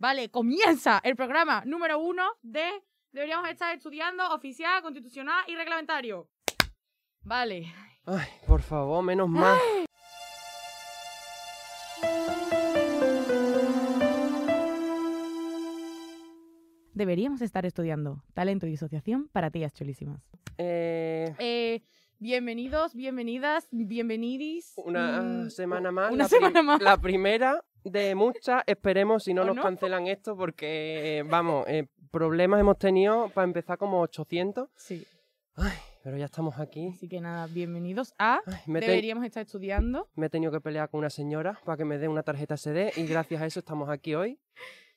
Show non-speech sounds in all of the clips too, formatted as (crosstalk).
Vale, comienza el programa número uno de Deberíamos estar estudiando oficial, constitucional y reglamentario. Vale. Ay, por favor, menos mal. Deberíamos estar estudiando talento y disociación para tías chulísimas. Eh, Eh, bienvenidos, bienvenidas, bienvenidis. una Mm, semana más. Una semana más. La primera de muchas. Esperemos si no ¿O nos no? cancelan esto porque, vamos, eh, problemas hemos tenido para empezar como 800. Sí. Ay, pero ya estamos aquí. Así que nada, bienvenidos a Ay, me, he te- Deberíamos estar estudiando. me he tenido que pelear con una señora para que me dé una tarjeta SD y gracias a eso estamos aquí hoy.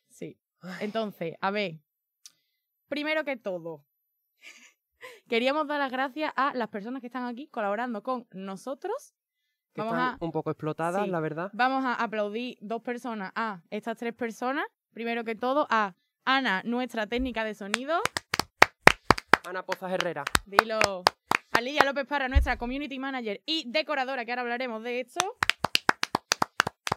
Sí. Ay. Entonces, a ver. Primero que todo, queríamos dar las gracias a las personas que están aquí colaborando con nosotros. Que Vamos están a, un poco explotadas, sí. la verdad. vamos a aplaudir dos personas a estas tres personas. Primero que todo, a Ana, nuestra técnica de sonido. Ana Pozas Herrera. Dilo. A Lidia López Parra, nuestra community manager y decoradora, que ahora hablaremos de esto.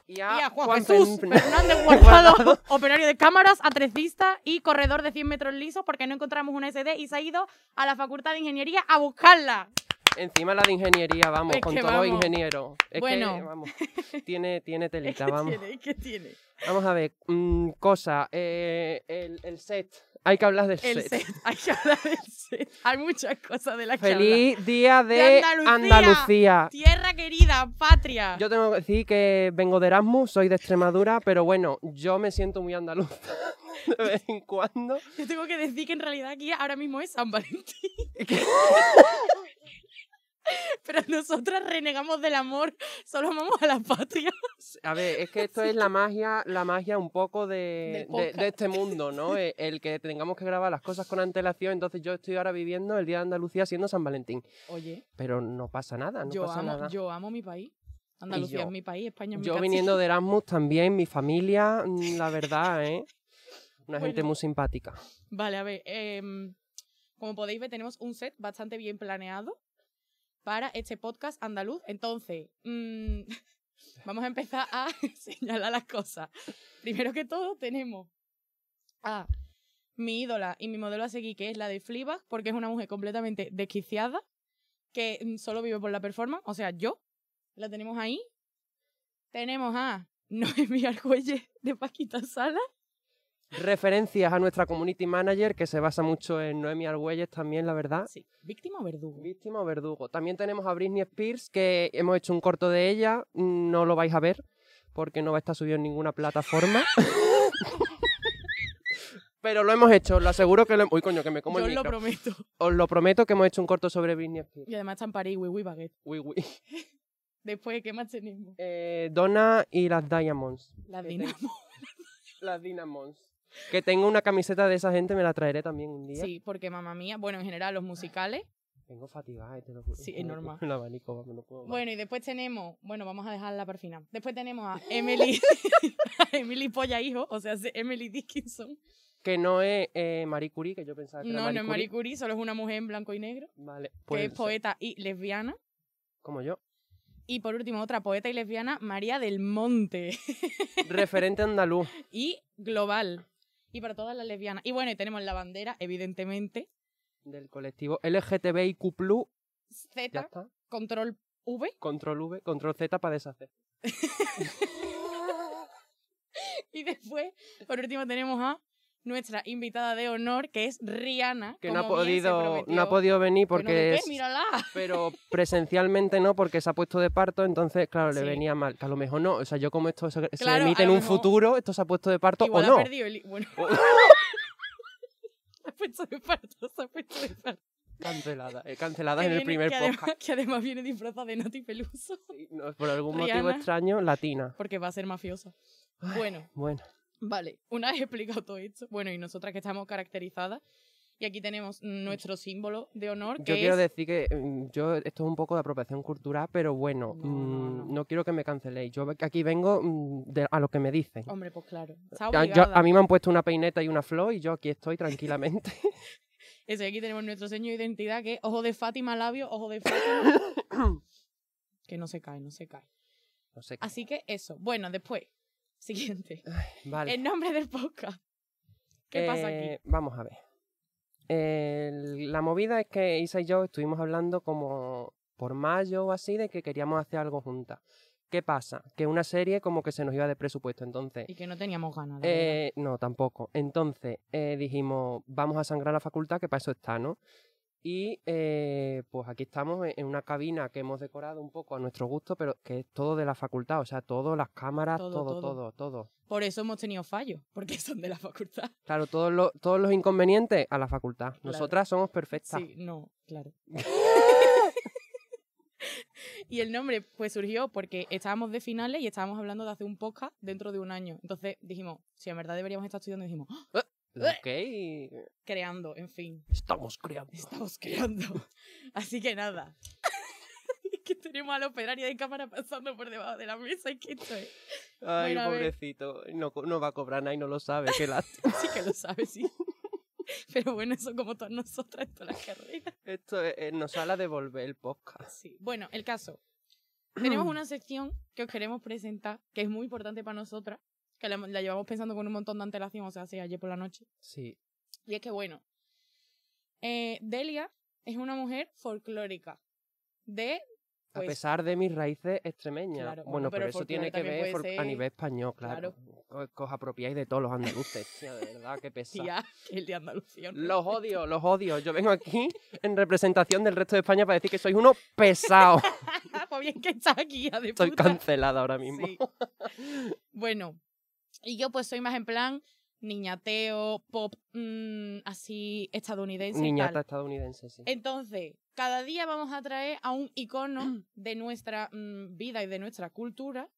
Y Y a Juan Juan Jesús Fernández (laughs) Guardado, operario de cámaras, atrecista y corredor de 100 metros lisos porque no encontramos una SD y se ha ido a la Facultad de Ingeniería a buscarla. Encima la de ingeniería, vamos, Es con que todos los vamos. ingenieros. Es Bueno. que, vamos, (laughs) tiene, tiene telita, ¿Qué vamos. tiene? Vamos a ver, mm, cosa, eh, el, el set. Hay que hablar del El set. set. (laughs) Hay que hablar del set. Hay muchas cosas de las que hablar. Feliz día de, De Andalucía. Andalucía. Tierra querida, patria. Yo tengo que decir que vengo de Erasmus, soy de Extremadura, pero bueno, yo me siento muy andaluz (laughs) de vez en cuando. Yo tengo que decir que en realidad aquí ahora mismo es San Valentín. (laughs) Pero nosotras renegamos del amor, solo amamos a la patria. A ver, es que esto es la magia, la magia un poco de, de- este mundo, ¿no? (laughs) Eh, El que tengamos que grabar las cosas con antelación, entonces yo estoy ahora viviendo el Día de Andalucía siendo San Valentín. Oye, Pero no pasa nada, no yo, pasa amo, nada. yo amo mi país. Andalucía yo- es mi país, España es mi Yo cachín. viniendo de (laughs) Erasmus también, mi familia, mm, la verdad, ¿eh? Una gente muy simpática. Vale, a ver. em, como podéis ver, tenemos un set bastante bien planeado para este podcast andaluz. Entonces, mm, (laughs) vamos a empezar a (laughs) señalar las cosas. Primero que todo, tenemos a mi ídola y mi modelo a seguir, que es la de Fleabag, porque es una mujer completamente desquiciada, que mm, solo vive por la performance. O sea, yo la tenemos ahí. Tenemos a (laughs) Noemí Argüelles de Paquita Sala. Referencias a nuestra community manager, que se basa mucho en Noemi Argüelles también, la verdad. Sí, víctima o verdugo. Víctima o verdugo. También tenemos a Britney Spears, que hemos hecho un corto de ella. No lo vais a ver, porque no va a estar subido en ninguna plataforma. (laughs) Pero lo hemos hecho, os lo aseguro que lo Uy, coño, que me como Yo el os lo micro. prometo. Os lo prometo que hemos hecho un corto sobre Britney Spears. Y además está en París, oui, oui, baguette. Uy, (laughs) uy. Después, ¿qué más tenemos? Eh, Donna y las Diamonds. La que Dinamo. Las Dynamos. Que tengo una camiseta de esa gente, me la traeré también un día. Sí, porque mamá mía, bueno, en general los musicales. Vengo fatigada, te lo juro. Sí, es (laughs) No, normal. El abanico, no puedo más. Bueno, y después tenemos, bueno, vamos a dejarla para el final. Después tenemos a Emily, (laughs) (laughs) a Emily Polla Hijo, o sea, Emily Dickinson. Que no es eh, Marie Curie, que yo pensaba que era No, Marie no es Marie Curie. Solo es una mujer en blanco y negro, Vale, que pues es poeta y lesbiana. como yo. Y por último, otra poeta y lesbiana, María del Monte. Referente andaluz. y global. Y para todas las lesbianas. Y bueno, y tenemos la bandera, evidentemente. del colectivo LGTBIQ+, Z, control V. Control V, control Z para deshacer. (laughs) Y después, por último, tenemos a nuestra invitada de honor, que es Rihanna. Que no ha podido, no ha podido venir Bueno, ¿de porque es, Mírala. (laughs) pero presencialmente no, porque se ha puesto de parto, entonces, claro, le Sí. venía mal. Que a lo mejor no, o sea, yo como esto se, Claro, emite en un mejor- futuro, esto se ha puesto de parto Igual o no. ha perdido el... Bueno, (laughs) se ha puesto de parto, se ha puesto de parto. Cancelada, eh, cancelada Que en el primer que además, podcast. que además viene disfrazada de Nati Peluso, Sí, no, por algún motivo extraño, latina. porque va a ser mafiosa. Bueno, Bueno, Vale, una vez (laughs) explicado todo esto, bueno, y nosotras que estamos caracterizadas, y aquí tenemos nuestro símbolo de honor, que yo quiero es... decir que mm, yo esto es un poco de apropiación cultural, pero bueno, No, no, mm, no. no quiero que me canceléis. Yo aquí vengo mm, de- a lo que me dicen. Hombre, pues claro, yo- a mí me han puesto una peineta y una flor y yo aquí estoy tranquilamente. (laughs) (laughs) Eso, y aquí tenemos nuestro seño de identidad, que es ojo de Fátima, labio, ojo de Fátima, (coughs) que no se cae, no se cae. no. Así que eso, bueno, después, Siguiente. Vale. El nombre del podcast. ¿Qué pasa aquí? Eh, Vamos a ver. La movida es que Isa y yo estuvimos hablando como por mayo o así de que queríamos hacer algo juntas. ¿Qué pasa? Que una serie como que se nos iba de presupuesto, entonces... Y que no teníamos ganas. verdad. Eh, no, tampoco. Entonces eh, dijimos, vamos a sangrar la facultad, que para eso está, ¿no? Y eh, pues aquí estamos en- una cabina que hemos decorado un poco a nuestro gusto, pero que es todo de la facultad, o sea, todo, las cámaras, Todo, todo, todo. todo, todo. Por eso hemos tenido fallos, porque (laughs) son de la facultad. Claro, todos los, todos los inconvenientes a la facultad. Nosotras somos perfectas. Sí, no, claro. (laughs) (laughs) y el nombre pues surgió porque estábamos de finales y estábamos hablando de hacer un podcast dentro de un año. Entonces dijimos, si en verdad deberíamos estar estudiando, dijimos, ¡Ah! Ok. creando, en fin, Estamos creando. estamos creando. (laughs) Así que nada. Es (laughs) que tenemos al operario de cámara pasando por debajo de la mesa y que esto es... Ay, Bueno, a pobrecito. No, va a cobrar nada y no lo sabe. Qué lástima. (laughs) Sí que lo sabes, sí. Pero bueno, eso como todas nosotras en todas las carreras. Esto es- eh, nos sale a devolver el podcast. Sí. Bueno, el caso. Tenemos una sección que os queremos presentar, que es muy importante para nosotras, que la, la llevamos pensando con un montón de antelación, o sea, hace ayer por la noche. Sí. Y es que, bueno, eh, Delia es una mujer folclórica. De, A pues, pesar de mis raíces extremeñas. Claro, bueno, bueno, pero eso tiene que ver a nivel español, claro. Que os apropiáis de todos los andaluces. (laughs) Tía, de verdad, qué pesado. tía, el de Andalucía. ¿no? Los odio, los odio. Yo vengo aquí en representación del resto de España para decir que sois unos pesados. (laughs) pues bien que está aquí, de Estoy cancelada ahora mismo. Sí. Bueno, y yo pues soy más en plan niñateo, pop, mm, así estadounidense. y Niñata tal. estadounidense, sí. Entonces, cada día vamos a traer a un icono (clears throat) de nuestra mm, vida y de nuestra cultura,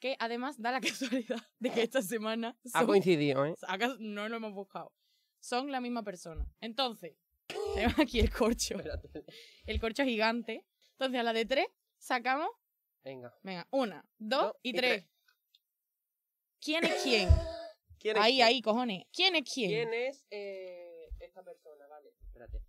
que además da la (laughs) casualidad de que esta semana Ha coincidido, ¿eh? No lo hemos buscado. Son la misma persona. Entonces, (coughs) tenemos aquí el corcho. Espérate. El corcho gigante. Entonces, a la de tres, sacamos Venga. Venga, una, dos, Dos y, y tres. tres. ¿Quién es quién? ¿Quién es ahí, quién? ahí, cojones. ¿Quién es quién? ¿Quién es eh, esta persona? Vale, espérate.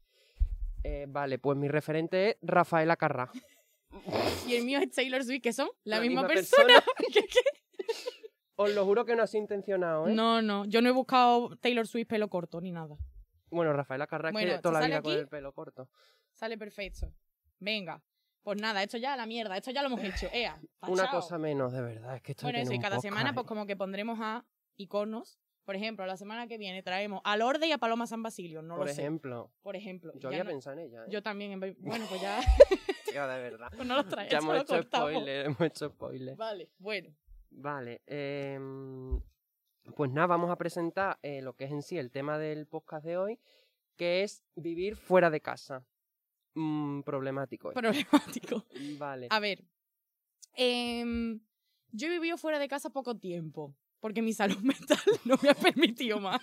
Eh, vale, pues mi referente es Rafaela Carrá. (laughs) Y el mío es Taylor Swift, que son la, La misma, misma persona. (laughs) Os lo juro que no ha sido intencionado, ¿eh? No, no, yo no he buscado Taylor Swift pelo corto ni nada. Bueno, Rafaela Carrá es que toda ¿te la vida con el pelo corto. Sale perfecto. Venga. Pues nada, esto ya a la mierda, esto ya lo hemos hecho. Ea, Una cosa menos, de verdad. Es que esto Bueno, tiene eso, y un cada podcast, semana, pues como que pondremos a iconos. Por ejemplo, la semana que viene traemos a Lorde y a Paloma San Basilio. No Por lo sé. ejemplo, Por ejemplo. yo había no- pensado en ella, ¿eh? Yo también. en (laughs) Bueno, pues ya. Tío, de verdad. pues no los traes. ya hemos lo hecho cortamos. spoiler, hemos hecho spoiler. Vale, bueno. Vale, em, pues nada, vamos a presentar eh, lo que es en sí el tema del podcast de hoy, que es vivir fuera de casa. Mm, problemático. Problemático. (laughs) Vale. A ver. em, yo he vivido fuera de casa poco tiempo. Porque mi salud (laughs) mental no me ha permitido más.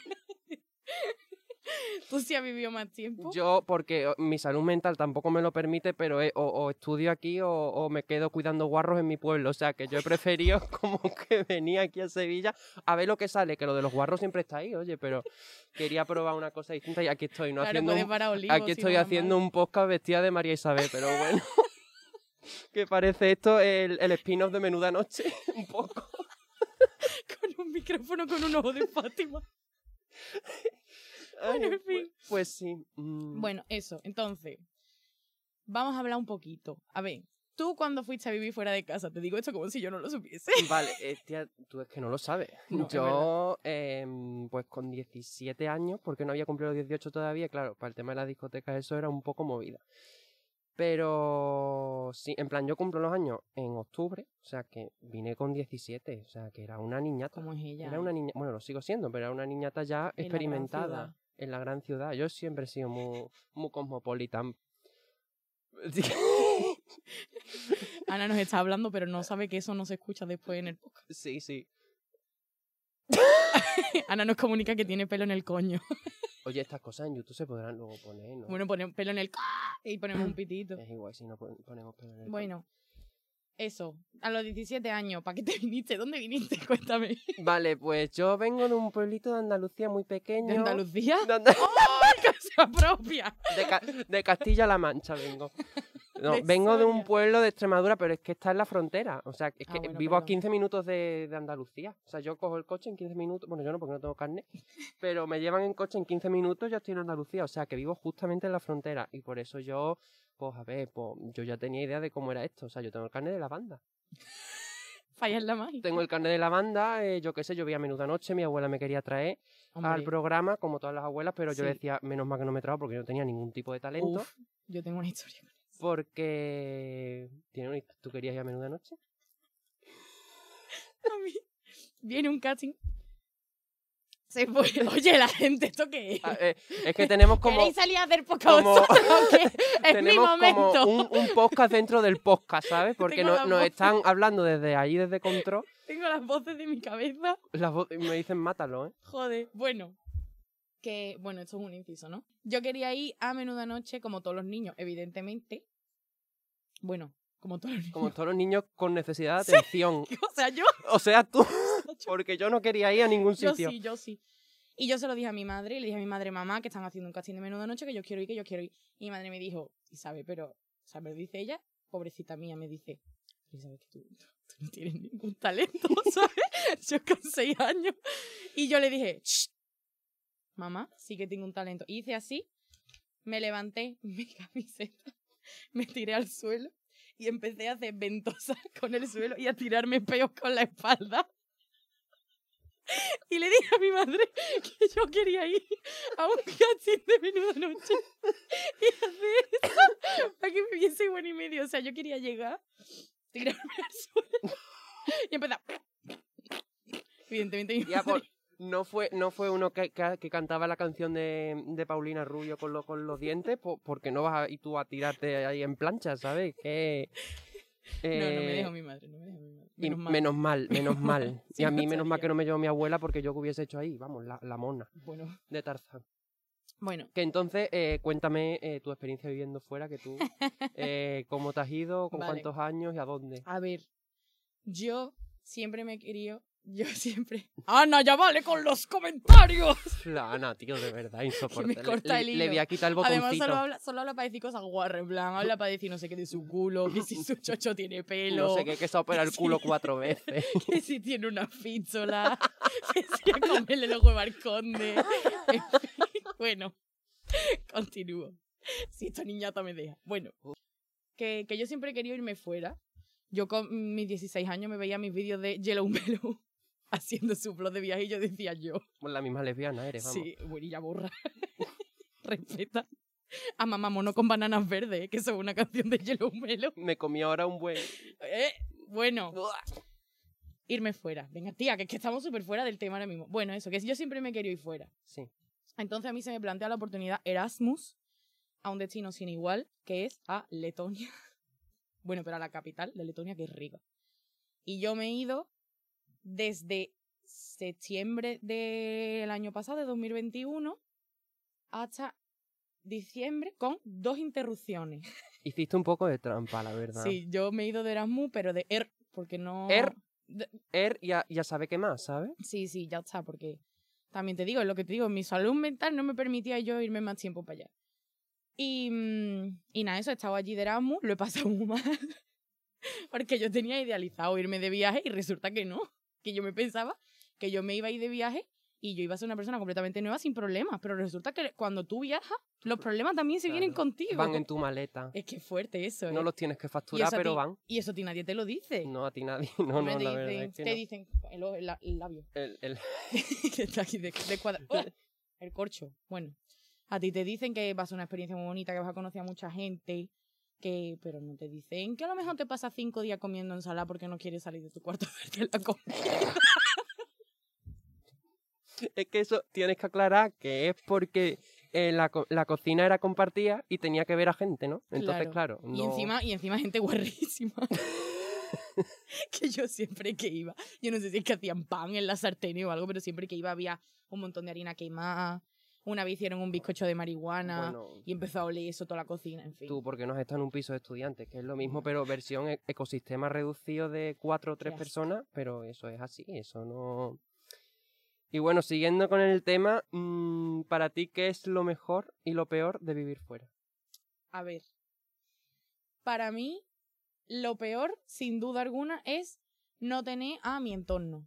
(laughs) ¿Tú sí has vivido más tiempo? Yo, porque mi salud mental tampoco me lo permite, pero o, o estudio aquí o, o me quedo cuidando guarros en mi pueblo. O sea, que yo he preferido (laughs) como que venir aquí a Sevilla a ver lo que sale, que lo de los guarros siempre está ahí, oye, pero quería probar una cosa distinta y aquí estoy, ¿no? claro, haciendo un- olivos, aquí estoy haciendo un podcast vestida de María Isabel, pero bueno. (laughs) que parece esto el, el spin-off de Menuda Noche, un poco. Con un micrófono con un ojo de Fátima. Bueno, en fin. Pues, pues sí. mm, Bueno, eso. Entonces, vamos a hablar un poquito. A ver, tú cuando fuiste a vivir fuera de casa, te digo esto como si yo no lo supiese. (laughs) Vale, eh, tía, tú es que no lo sabes. (laughs) No, Yo, em, pues con 17 años, porque no había cumplido los 18 todavía, claro, para el tema de las discotecas eso era un poco movida. Pero sí, en plan, yo cumplo los años en octubre, o sea que vine con 17, o sea que era una niñata. ¿Cómo es ella? Era una niña, bueno, lo sigo siendo, pero era una niñata ya experimentada. En la gran ciudad. Yo siempre he sido muy, muy cosmopolitan. (laughs) Ana nos está hablando, pero no sabe que eso no se escucha después en el podcast. sí, sí. (laughs) Ana nos comunica que tiene pelo en el coño. Oye, estas cosas en YouTube se podrán luego poner, ¿no? Bueno, ponemos pelo en el co- y ponemos un pitito. Es igual si no pon- ponemos pelo en el Bueno, eso. A los 17 años, ¿para qué te (laughs) viniste? ¿Dónde viniste? (laughs) Cuéntame. Vale, pues yo vengo de un pueblito de Andalucía muy pequeño. ¿De Andalucía? De, (laughs) ¡Ay, casa propia! de Ca- de Castilla-La Mancha vengo. No, de vengo de un pueblo de Extremadura, pero es que está en la frontera. O sea, es Ah, que bueno, vivo a perdón. 15 minutos de, de Andalucía. O sea, yo cojo el coche en 15 minutos. Bueno, yo no, porque no tengo carne. Pero me llevan en coche en 15 minutos, ya estoy en Andalucía. O sea, que vivo justamente en la frontera. Y por eso yo, pues a ver, pues yo ya tenía idea de cómo era esto. O sea, yo tengo el carne de la banda. (laughs) Fallas la mágica. Tengo el carne de la banda, eh, yo qué sé, yo vi a menuda noche, mi abuela me quería traer al programa, como todas las abuelas, pero yo le decía, menos mal que no me trajo porque yo no tenía ningún tipo de talento. uf, yo tengo una historia. con eso. Porque. ¿Tiene una- ¿Tú querías ir a menuda noche? (laughs) A mí viene un casting. Se fue. (laughs) Oye, la gente, ¿esto qué es? Ah, eh, es que tenemos como. ¿Queréis salir a hacer podcast como-? (laughs) Es mi (laughs) momento. como un, un podcast dentro del podcast, ¿sabes? Porque no- nos están hablando desde ahí, desde Control. Tengo las voces de mi cabeza. Las vo- me dicen, mátalo, ¿eh? Joder. Bueno. Que, bueno, esto es un inciso, ¿no? Yo quería ir a menuda noche, como todos los niños, evidentemente. Bueno, como todos los niños. Como todos los niños con necesidad de atención. O sea, yo. O sea, tú. Porque yo no quería ir a ningún Yo sitio. sí, yo sí. Y yo se lo dije a mi madre, y le dije a mi madre, mamá, que están haciendo un casting de menuda noche, que yo quiero ir, que yo quiero ir. Y mi madre me dijo, Isabel, pero, ¿sabes? Dice ella, pobrecita mía, me dice, Isabel, que tú, tú no tienes ningún talento, (laughs) ¿sabes? Yo con seis años. Y yo le dije, "Shh, mamá, sí que tengo un talento. Y hice así, me levanté (laughs) mi camiseta, me tiré al suelo y empecé a hacer ventosas con el suelo y a tirarme peos con la espalda. (laughs) Y le dije a mi madre que yo quería ir a un casting de menuda noche (laughs) y hacer eso para que me viese bueno y medio. O sea, yo quería llegar, tirarme al suelo y empezar. Evidentemente, mi Ya, madre- por- no fue, no fue uno que, que- que cantaba la canción de, de Paulina Rubio con, lo- con los dientes, po- porque no vas a ir tú a tirarte ahí en plancha, ¿sabes? Que, No, no me eh, dejó mi madre, no me dejó mi madre. y Menos mal. menos mal, menos (laughs) mal. Sí, y a no mí menos mal que no me llevó mi abuela porque yo que hubiese hecho ahí, vamos, la, la mona Bueno, de Tarzán. bueno, Que entonces, eh, cuéntame eh, tu experiencia viviendo fuera, que tú, (laughs) eh, cómo te has ido, con Vale. cuántos años y a dónde. a ver, yo siempre me he querido, yo siempre... ¡Ana, ya vale con los comentarios! (laughs) La Ana, tío, de verdad, (laughs) insoportable. corta le, el le hilo. voy a quitar el botoncito. Además, solo habla, solo habla para decir cosas guarras, en plan, habla para decir no sé qué de su culo, que si su (laughs) chocho tiene pelo, No sé qué, que se ha operado el culo cuatro veces. que si tiene una fízola, que si a comerle los huevos al conde. En fin, bueno, continúo. Si esta niñata me deja. Bueno, que, que yo siempre he querido irme fuera. Yo con mis 16 años me veía mis vídeos de Yellow Mellow (laughs) haciendo su blog de viaje y yo decía yo, Pues la misma lesbiana eres, vamos. sí, buenilla borra. (laughs) Respeta. A mamá mono con bananas verdes, que eso es una canción de Yellow Mellow. Me comí ahora un buen... Eh, bueno, irme fuera. Venga, tía, que es que estamos súper fuera del tema ahora mismo. Bueno, eso, que yo siempre me quería ir fuera. Sí. Entonces a mí se me plantea la oportunidad Erasmus a un destino sin igual, que es a Letonia. (laughs) Bueno, pero a la capital de Letonia, que es Riga. Y yo me he ido desde septiembre del año pasado, de 2021, hasta diciembre, con dos interrupciones. (laughs) Hiciste un poco de trampa, la verdad. Sí, yo me he ido de Erasmus, pero de ER, porque no... Er. Er ya, ya sabe qué más, ¿sabes? Sí, sí, ya está, porque también te digo, es lo que te digo, mi salud mental no me permitía yo irme más tiempo para allá. Y, mm, y nada, eso, he estado allí de Erasmus, lo he pasado (laughs) muy mal, porque yo tenía idealizado irme de viaje y resulta que no, que yo me pensaba que yo me iba a ir de viaje y yo iba a ser una persona completamente nueva sin problemas, pero resulta que cuando tú viajas, los problemas también se vienen contigo. Van en tu maleta. Es que es fuerte eso, No ¿eh? los tienes que facturar, pero ti- van. Y eso a ti nadie te lo dice. No, a ti nadie. (laughs) No, Hombre, no, te la dicen, verdad es que te no. dicen el, el el labio. (laughs) El- el- (laughs) que está aquí de, de cuadra- ¡Oh! El corcho. Bueno, a ti te dicen que va a una experiencia muy bonita, que vas a conocer a mucha gente, que pero no te dicen que a lo mejor te pasas cinco días comiendo ensalada porque no quieres salir de tu cuarto a verte la comida. Es que eso tienes que aclarar que es porque eh, la, co- la cocina era compartida y tenía que ver a gente, ¿no? Entonces, claro. Y no- encima, y encima gente guarrísima. (laughs) que yo siempre que iba, yo no sé si es que hacían pan en la sartén o algo, pero siempre que iba había un montón de harina quemada. Una vez hicieron un bizcocho de marihuana Bueno, y empezó a oler eso toda la cocina, en fin. tú, porque no has estado en un piso de estudiantes, que es lo mismo, pero versión e- ecosistema reducido de cuatro o tres personas, pero eso es así, eso no... Y bueno, siguiendo con el tema, mm, para ti, ¿qué es lo mejor y lo peor de vivir fuera? A ver. para mí, lo peor, sin duda alguna, es no tener a mi entorno.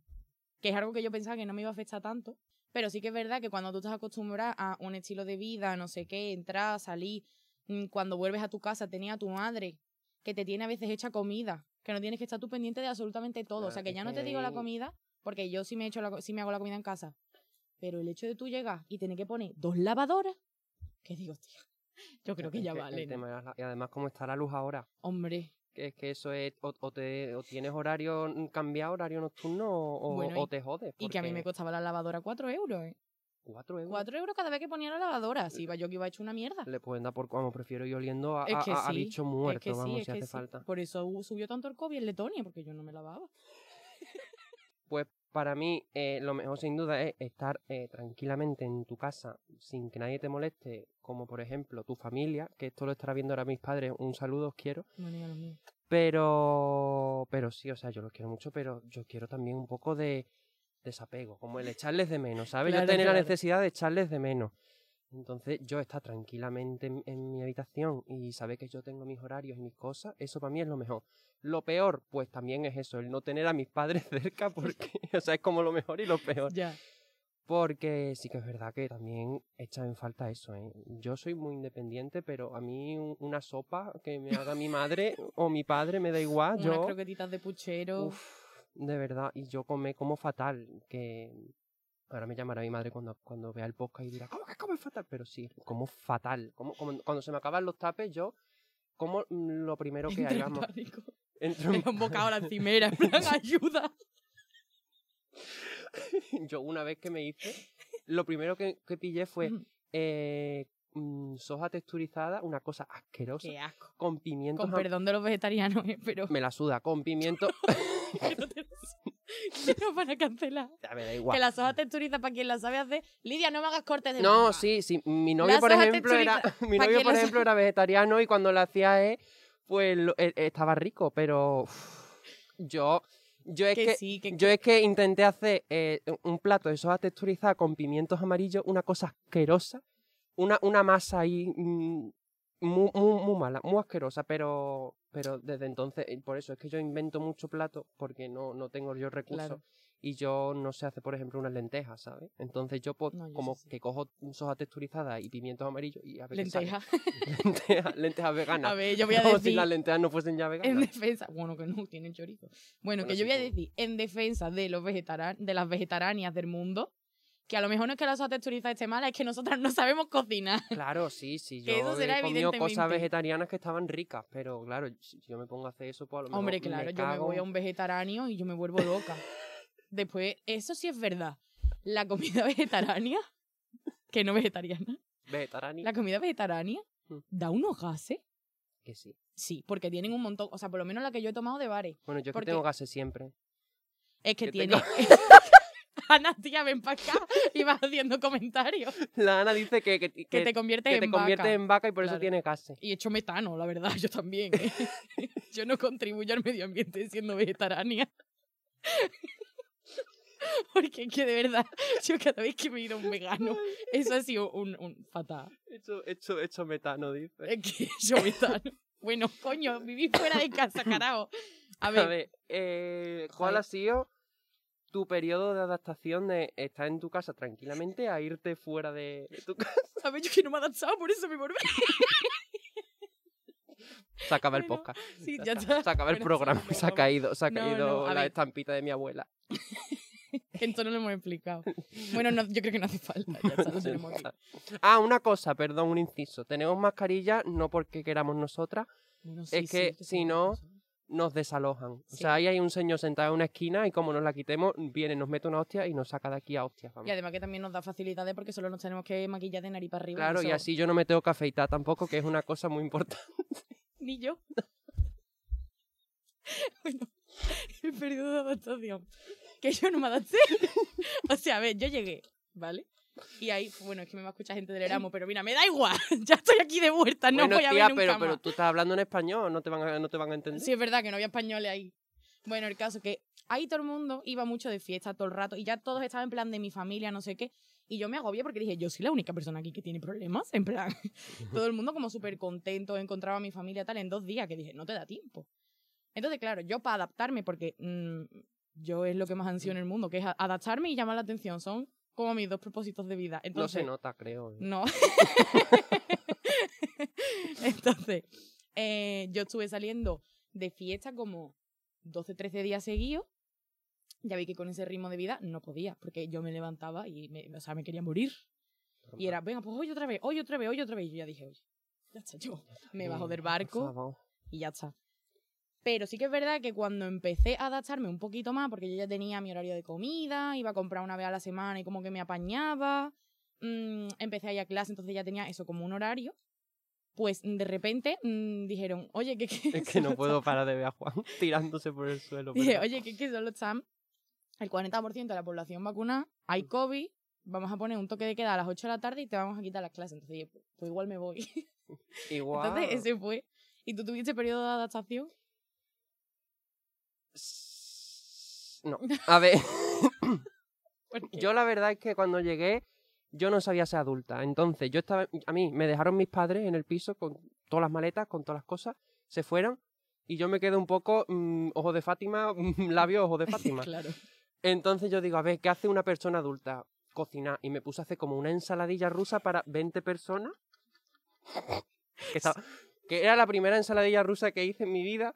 Que es algo que yo pensaba que no me iba a afectar tanto. Pero sí que es verdad que cuando tú estás acostumbrada a un estilo de vida, no sé qué, entrar, salir, mm, cuando vuelves a tu casa, tenía a tu madre, que te tiene a veces hecha comida, que no tienes que estar tú pendiente de absolutamente todo. o sea, que ya no te digo la comida, porque yo sí me, he hecho la, sí me hago la comida en casa. Pero el hecho de tú llegar y tener que poner dos lavadoras, que digo, tía, yo creo que ya vale. y además, cómo está la luz ahora. Hombre, Que es que eso es, o, o te, o tienes horario cambiado, horario nocturno, o, Bueno, te jodes. y que a mí me costaba la lavadora cuatro euros, ¿eh? Cuatro euros. Cuatro euros cada vez que ponía la lavadora. Si iba yo que iba hecho una mierda. Le pueden dar por, vamos, prefiero ir oliendo a, Es a- que a- a sí, bicho es muerto, que vamos, si hace falta. Por eso subió tanto el COVID en Letonia, porque yo no me lavaba. Pues para mí eh, lo mejor sin duda es estar eh, tranquilamente en tu casa sin que nadie te moleste, como por ejemplo tu familia, que esto lo estará viendo ahora mis padres, un saludo, os quiero. Pero, pero sí, o sea, yo los quiero mucho, pero yo quiero también un poco de desapego, como el echarles de menos, ¿sabes? Claro, yo tener la necesidad de echarles de menos. Entonces, yo estar tranquilamente en, en mi habitación y saber que yo tengo mis horarios y mis cosas, eso para mí es lo mejor. Lo peor, pues también es eso, el no tener a mis padres (laughs) cerca, porque, o sea, es como lo mejor y lo peor. Ya. Porque sí que es verdad que también echa en falta eso, ¿eh? Yo soy muy independiente, pero a mí un- una sopa que me haga mi madre (laughs) o mi padre me da igual. Unas yo, croquetitas de puchero. Uf, de verdad, y yo come como fatal, que ahora me llamará mi madre cuando, cuando vea el podcast y dirá, ¿cómo que comes fatal? Pero sí, como fatal, como, como cuando se me acaban los tapes, yo como mm, lo primero que Entra pánico. (laughs) Entro Me en da un bocado a la encimera, en plan, (laughs) ayuda. (laughs) yo una vez que me hice, lo primero que, que pillé fue eh, mm, soja texturizada, una cosa asquerosa, Qué asco. con pimientos. Con perdón de los vegetarianos, eh, pero Me la suda, con pimiento. (laughs) no, te- que nos van a cancelar. ya me da igual. Que la soja texturiza, para quien la sabe hacer. Lidia, no me hagas cortes de No, sí, sí. Mi novio, por ejemplo, era, (laughs) mi novio, por ejemplo, era vegetariano y cuando lo hacía él, pues lo- eh, estaba rico, pero yo, yo es Que que, sí, que, yo es que intenté hacer eh, un plato de soja texturizada con pimientos amarillos, una cosa asquerosa, una, una masa ahí mm, muy, muy, muy mala, muy asquerosa, pero, pero desde entonces, y por eso es que yo invento mucho plato porque no, no tengo yo recursos. Claro. Y yo no sé hacer, por ejemplo, unas lentejas, ¿sabes? Entonces yo, pues, No, yo como sí que cojo soja texturizada y pimientos amarillos y a ver lenteja. (laughs) lentejas, lentejas veganas. A ver, yo voy a Como si decir las lentejas no fuesen ya en veganas. defensa, bueno, que no tienen chorizo. Bueno, Bueno, que yo voy a decir en defensa de los vegetarianos, de las vegetarianas del mundo, que a lo mejor no es que la soja texturizada esté mala, es que nosotras no sabemos cocinar. (laughs) Claro, sí, sí. Yo eso será he comido cosas vegetarianas que estaban ricas, pero claro, si yo me pongo a hacer eso, pues a lo mejor Hombre, claro, yo me voy a un vegetariano y yo me vuelvo loca. (laughs) Después, eso sí es verdad. La comida (laughs) vegetariana, que no vegetariana, vegetariano. la comida vegetariana Mm. da unos gases. Que sí. Sí, porque tienen un montón, o sea, por lo menos la que yo he tomado de bares. Bueno, yo es que tengo gases siempre. Es que tiene. tengo- Ana, tía, ven para acá y vas haciendo comentarios. La Ana dice que, que, Que, que- te conviertes que en te vaca. en vaca y por eso Claro. tiene gases. Y he hecho metano, la verdad, yo también. ¿eh? (laughs) yo no contribuyo al medio ambiente siendo vegetariana. (laughs) Porque que de verdad, yo cada vez que me he ido a un vegano, eso ha sido un, un fatal. Hecho, hecho, hecho metano, dice. Es que yo metano. Bueno, coño, viví fuera de casa, (laughs) carajo. A A ver, ver, eh, ¿cuál Joder. ha sido tu periodo de adaptación de estar en tu casa tranquilamente a irte fuera de, tu casa? (laughs) ver, yo que no me he adaptado, por eso me volví. Se acaba el podcast. Sí, Ya está. Se acaba el programa sí, y se ha caído, se ha No, caído no, la ver. estampita de mi abuela. (laughs) Esto no lo hemos explicado. Bueno, no, yo creo que no hace falta. Ya está, lo tenemos aquí. (laughs) Ah, una cosa, perdón, un inciso. Tenemos mascarillas no porque queramos nosotras, Bueno, Es sí, que sí, si no. Nos desalojan. O sea, ahí hay un señor sentado en una esquina y como nos la quitemos, viene, nos mete una hostia y nos saca de aquí a hostias. vamos. Y además que también nos da facilidades porque solo nos tenemos que maquillar de nariz para arriba. Claro, y así yo no me tengo que afeitar tampoco, que es una cosa muy importante. (laughs) Ni yo. (laughs) bueno, (laughs) el periodo de adaptación. Que yo no me adapté. o sea, a ver, yo llegué, ¿vale? Y ahí, bueno, es que me va a escuchar gente del Erasmo, pero mira, me da igual. (laughs) ya estoy aquí de vuelta, no bueno, voy a tía, ver nunca pero, más. pero tú estás hablando en español, no te van a, no te van a entender. Sí, es verdad que no había españoles ahí. Bueno, el caso que ahí todo el mundo iba mucho de fiesta todo el rato y ya todos estaban en plan de mi familia, no sé qué. Y yo me agobié porque dije, yo soy la única persona aquí que tiene problemas. En plan, (laughs) todo el mundo como súper contento, encontraba a mi familia tal en dos días, que dije, no te da tiempo. Entonces, claro, yo para adaptarme, porque mm, yo es lo que más ansío en el mundo, que es adaptarme y llamar la atención. Son como mis dos propósitos de vida. No Entonces, se nota, creo. no. (laughs) Entonces, eh, yo estuve saliendo de fiesta como 12, 13 días seguidos. Ya vi que con ese ritmo de vida no podía, porque yo me levantaba y me, o sea, me quería morir. Y era, venga, pues hoy otra vez, hoy otra vez, hoy otra vez. Y yo ya dije, oye, ya está, yo me bajo del barco y ya está. Pero sí que es verdad que cuando empecé a adaptarme un poquito más, porque yo ya tenía mi horario de comida, iba a comprar una vez a la semana y como que me apañaba, mm, empecé a ir a clase, entonces ya tenía eso como un horario, pues de repente mm, dijeron, oye, que, (laughs) Es que no puedo está- parar de ver a Juan (laughs) tirándose por el suelo. Dije, oye, que, que solo están el 40% de la población vacunada, hay COVID, vamos a poner un toque de queda a las 8 de la tarde y te vamos a quitar las clases. Entonces pues, pues igual me voy. (laughs) Igual. Entonces ese fue. ¿Y tú tuviste periodo de adaptación? No. (laughs) A ver, (laughs) yo la verdad es que cuando llegué, yo no sabía ser adulta. Entonces, yo estaba. A mí me dejaron mis padres en el piso con todas las maletas, con todas las cosas, se fueron. Y yo me quedé un poco mm, ojo de Fátima, (laughs) labio ojo de Fátima. claro. Entonces yo digo, a ver, ¿qué hace una persona adulta? Cocinar. Y me puse a hacer como una ensaladilla rusa para 20 personas. Que, estaba- que era la primera ensaladilla rusa que hice en mi vida.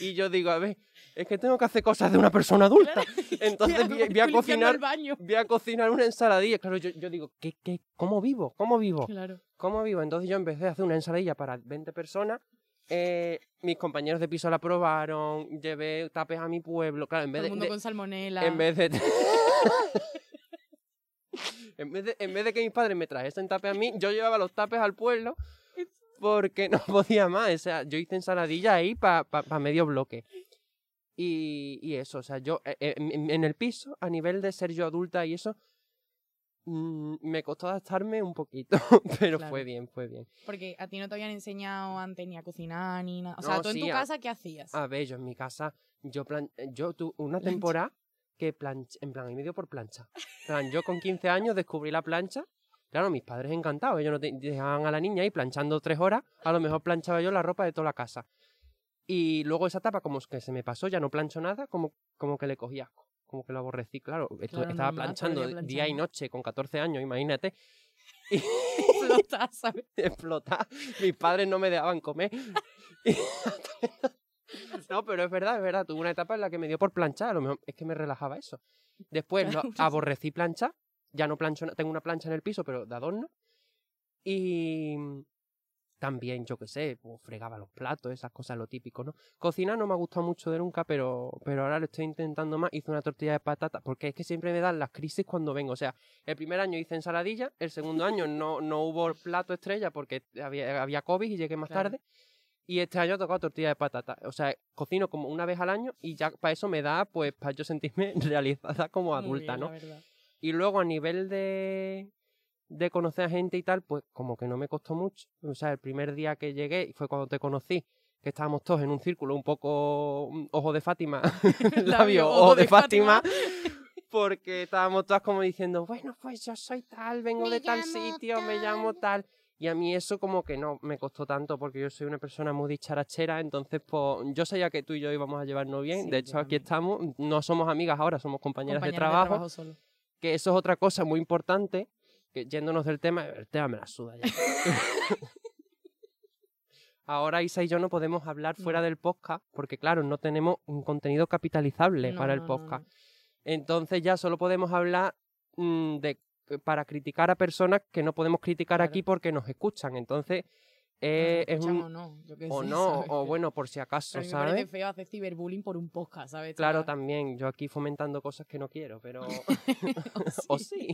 Y yo digo, a ver, es que tengo que hacer cosas de una persona adulta. (laughs) Entonces (laughs) voy, voy a cocinar voy a cocinar una ensaladilla. Claro, yo, yo digo, ¿qué, qué, ¿cómo vivo? ¿Cómo vivo? Claro. ¿Cómo vivo? Entonces yo empecé a hacer una ensaladilla para 20 personas. eh, mis compañeros de piso la probaron, llevé tapes a mi pueblo. Claro, en vez Todo de- mundo de, con salmonela. en vez de. (laughs) en, vez de en vez de que mis padres me trajesen tapes a mí, yo llevaba los tapes al pueblo porque (laughs) no podía más. O sea, yo hice ensaladilla ahí para medio bloque. Y, y eso, o sea, yo eh, eh, en, en el piso, a nivel de ser yo adulta y eso, mm, me costó adaptarme un poquito, (laughs) pero Claro. fue bien, fue bien. Porque a ti no te habían enseñado antes ni a cocinar ni nada. O sea, No, tú en sí, tu a- casa, ¿qué hacías? A ver, yo en mi casa, yo plan yo tuve una Plancha. temporada que plancha, en plan, y medio por plancha. En plan, yo con 15 años descubrí la plancha. Claro, mis padres encantados, ellos no te- dejaban a la niña ahí planchando tres horas, a lo mejor planchaba yo la ropa de toda la casa. Y luego esa etapa como que se me pasó, ya no plancho nada, como, como que le cogí asco, como que lo aborrecí, claro, estaba planchando día día y noche con 14 años, imagínate, (laughs) Flotas, ¿sabes? (laughs) explotar. Mis padres no me dejaban comer. Y- (laughs) no, pero es verdad, es verdad. Tuve una etapa en la que me dio por planchar. A lo mejor es que me relajaba eso. Después lo aborrecí planchar. Ya no plancho, tengo una plancha en el piso, pero de adorno. Y también, yo qué sé, pues, fregaba los platos, esas cosas, lo típico, ¿no? Cocinar no me ha gustado mucho de nunca, pero, pero ahora lo estoy intentando más. Hice una tortilla de patata, porque es que siempre me dan las crisis cuando vengo. O sea, el primer año hice ensaladilla, el segundo año (laughs) no, no hubo plato estrella porque había, había COVID y llegué más Claro. tarde. Y este año he tocado tortilla de patata. O sea, cocino como una vez al año y ya para eso me da, pues, para yo sentirme (laughs) realizada como adulta, bien, ¿no? la. Y luego a nivel de, de conocer a gente y tal, pues como que no me costó mucho. O sea, el primer día que llegué fue cuando te conocí, que estábamos todos en un círculo un poco mm, ojo de Fátima, (laughs) (laughs) labio, ojo de Fátima, (laughs) porque estábamos todas como diciendo, bueno, pues yo soy tal, vengo Me de tal sitio, me llamo tal. Y a mí eso como que no me costó tanto porque yo soy una persona muy dicharachera, entonces pues yo sabía que tú y yo íbamos a llevarnos bien. Sí, de hecho, aquí estamos, no somos amigas ahora, somos compañeras, Compañeras de trabajo solo. Que eso es otra cosa muy importante, que yéndonos del tema, el tema me la suda ya. (laughs) Ahora Isa y yo no podemos hablar fuera del podcast porque, claro, no tenemos un contenido capitalizable No, para el no, podcast. no. Entonces ya solo podemos hablar mm, de para criticar a personas que no podemos criticar Claro. aquí porque nos escuchan. Entonces Eh, es escuchan un... o no, yo O sé, no, ¿sabes? o Pero- bueno, por si acaso, pero me ¿sabes? parece feo hacer ciberbullying por un podcast, ¿sabes? Claro, también. Yo aquí fomentando cosas que no quiero, pero... (laughs) (laughs) O sí.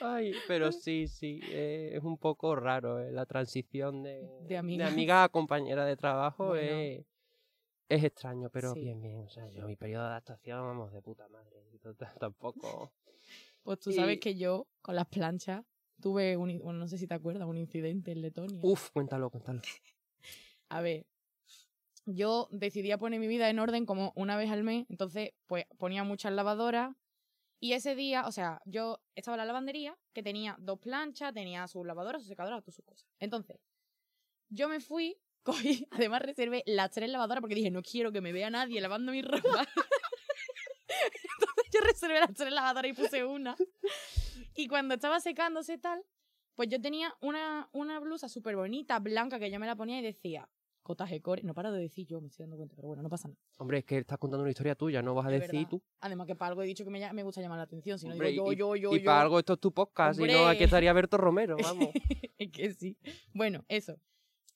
Ay, pero sí, sí, eh, es un poco raro eh, la transición de, De amigas. amiga a compañera de trabajo. Bueno. es extraño, pero Sí. bien, bien. O sea, yo mi periodo de adaptación, vamos, de puta madre. (laughs) Tampoco. Pues tú sabes Y- que yo, con las planchas, tuve un, bueno, no sé si te acuerdas, un incidente en Letonia. Uf, cuéntalo, cuéntalo. (laughs) A ver, yo decidí poner mi vida en orden como una vez al mes, entonces pues ponía muchas lavadoras Y ese día, o sea, yo estaba en la lavandería, que tenía dos planchas, tenía su lavadora, su secadora, todas sus cosas. Entonces, yo me fui, (laughs) cogí, además reservé las tres lavadoras porque dije, no quiero que me vea nadie lavando mi ropa. (laughs) (laughs) Yo reservé las tres lavadoras y puse una. Y cuando estaba secándose tal, pues yo tenía una, una blusa súper bonita, blanca, que yo me la ponía y decía, Cotaje Core. No paro de decir yo, me estoy dando cuenta, pero bueno, no pasa nada. Hombre, es que estás contando una historia tuya, no vas a De decir verdad. tú. Además que para algo he dicho que me, me gusta llamar la atención, si no Hombre, digo yo, yo, yo, y yo. para algo esto es tu podcast, si no, aquí estaría Berto Romero, (laughs) vamos. es que sí. Bueno, eso.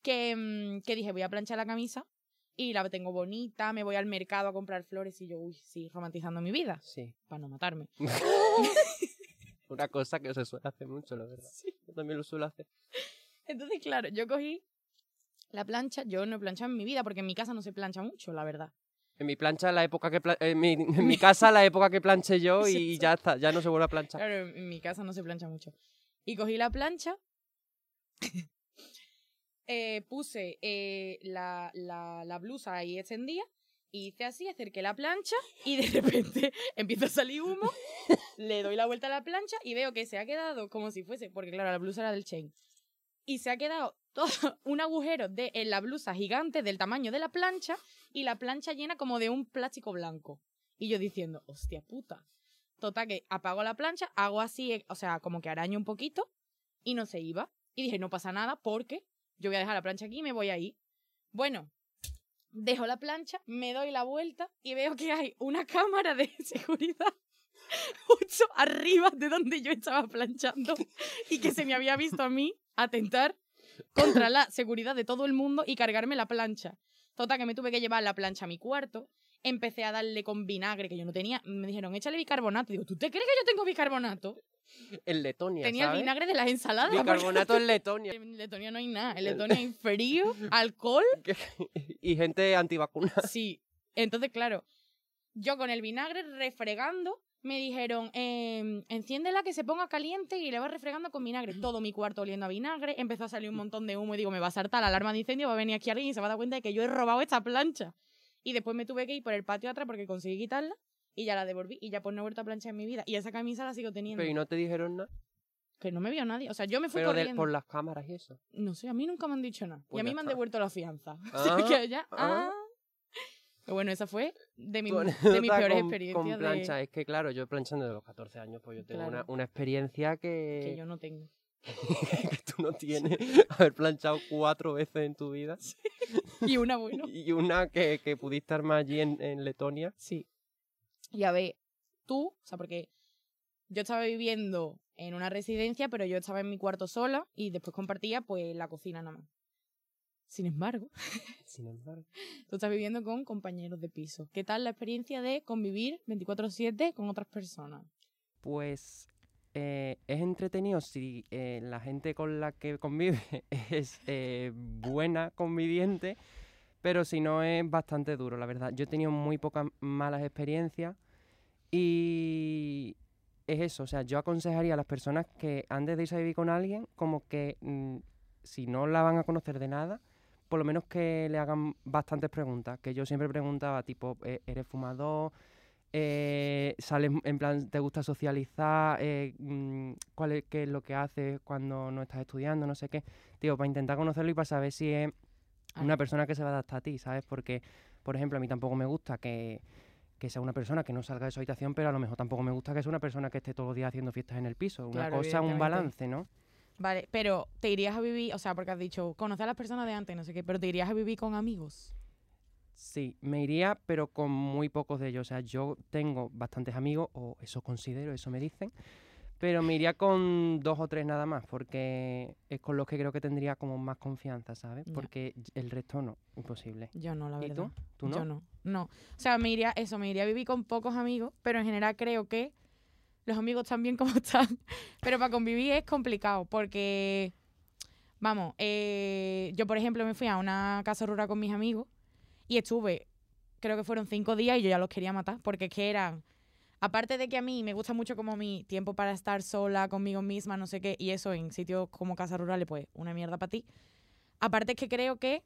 Que, mm, que dije, voy a planchar la camisa y la tengo bonita, me voy al mercado a comprar flores y yo, uy, sí, romantizando mi vida, Sí. para no matarme. (laughs) (laughs) Una cosa que se suele hacer mucho, la verdad. Yo también lo suelo hacer. Entonces, claro, yo cogí la plancha, yo no he planchado en mi vida porque en mi casa no se plancha mucho, la verdad. En mi plancha, la época que pla- en, mi, (laughs) en mi casa, la época que planché yo Sí, y sí. ya está, ya no se vuelve a planchar. Claro, en mi casa no se plancha mucho. Y cogí la plancha, eh, puse eh, la, la, blusa ahí extendida, y hice así, acerqué la plancha y de (laughs) repente empieza a salir humo, le doy la vuelta a la plancha y veo que se ha quedado como si fuese, porque claro, la blusa era del chain, y se ha quedado todo (laughs) un agujero de, en la blusa gigante del tamaño de la plancha y la plancha llena como de un plástico blanco. Y yo diciendo, hostia puta. Total, que apago la plancha, hago así, eh, o sea, como que araño un poquito y no se iba. Y dije, no pasa nada porque yo voy a dejar la plancha aquí y me voy ahí. Bueno, dejo la plancha, me doy la vuelta y veo que hay una cámara de (laughs) seguridad (laughs) justo arriba de donde yo estaba planchando y que se me había visto a mí atentar contra la seguridad de todo el mundo y cargarme la plancha. Total, que me tuve que llevar la plancha a mi cuarto. Empecé a darle con vinagre que yo no tenía. Me dijeron, échale bicarbonato. Digo, ¿tú te crees que yo tengo bicarbonato? En Letonia, Tenía el vinagre de las ensaladas. Bicarbonato en Letonia. (laughs) En Letonia no hay nada. En Letonia hay (laughs) frío, alcohol. (laughs) y gente antivacuna. Sí. Entonces, claro, yo con el vinagre refregando, me dijeron, eh, enciéndela que se ponga caliente y le va refregando con vinagre. (clears throat) Todo mi cuarto oliendo a vinagre. Empezó a salir un montón de humo y digo, me va a saltar la alarma de incendio, va a venir aquí alguien y se va a dar cuenta de que yo he robado esta plancha. Y después me tuve que ir por el patio atrás porque conseguí quitarla y ya la devolví y ya pues no he vuelto a planchar en mi vida. Y esa camisa la sigo teniendo. Pero y no te dijeron nada. Que no me vio nadie. O sea, yo me fui Pero de- corriendo. por las cámaras y eso. No sé, a mí nunca me han dicho nada. y Pues a mí me han devuelto la fianza. (laughs) Ah, Así que ya, ah. ah. Pero bueno, esa fue de, mi- (laughs) de mis peores con- experiencias Con de- plancha, es que claro, yo planchando de los 14 años, pues yo tengo una, Claro. una experiencia que que, yo no tengo. que (laughs) tú no tienes. Haber planchado cuatro veces en tu vida. Y una, bueno. Y una que, que pudiste armar allí en, en Letonia. Sí. Y a ver, tú, o sea, porque yo estaba viviendo en una residencia, pero yo estaba en mi cuarto sola y después compartía pues la cocina nada más. Sin embargo, (laughs) Sin embargo. tú estás viviendo con compañeros de piso. ¿Qué tal la experiencia de convivir 24/7 con otras personas? Pues eh, es entretenido si eh, la gente con la que convive (laughs) es eh, buena conviviente, pero si no es bastante duro, la verdad. Yo he tenido muy pocas malas experiencias y es eso, o sea, yo aconsejaría a las personas que antes de irse a vivir con alguien, como que mm, si no la van a conocer de nada, por lo menos que le hagan bastantes preguntas, que yo siempre preguntaba, tipo, eh, ¿eres fumador? eh, sales en plan, te gusta socializar, eh, mm, cuál es, qué es lo que haces cuando no estás estudiando, no sé qué. Tío, para intentar conocerlo y para saber si es una persona que se va a adaptar a ti, ¿sabes? Porque, por ejemplo, a mí tampoco me gusta que, que sea una persona que no salga de su habitación, pero a lo mejor tampoco me gusta que sea una persona que esté todos los días haciendo fiestas en el piso. Una Claro, cosa, un balance, ¿no? Vale, pero te irías a vivir, o sea, porque has dicho, conocer a las personas de antes, no sé qué, pero te irías a vivir con amigos. Sí, me iría, pero con muy pocos de ellos. O sea, yo tengo bastantes amigos, o eso considero, eso me dicen, pero me iría con dos o tres nada más, porque es con los que creo que tendría como más confianza, ¿sabes? Porque y- el resto no, imposible. Yo no, la ¿Y verdad. tú? ¿Tú no? Yo no. No. O sea, me iría, eso, me iría a vivir con pocos amigos, pero en general creo que los amigos están bien como (laughs) están. Pero para convivir es complicado, porque, vamos, eh, yo por ejemplo me fui a una casa rural con mis amigos y estuve, creo que fueron cinco días y yo ya los quería matar, porque es que eran, aparte de que a mí me gusta mucho como mi tiempo para estar sola conmigo misma, no sé qué, y eso en sitios como casas rurales, pues una mierda para ti. Aparte es que creo que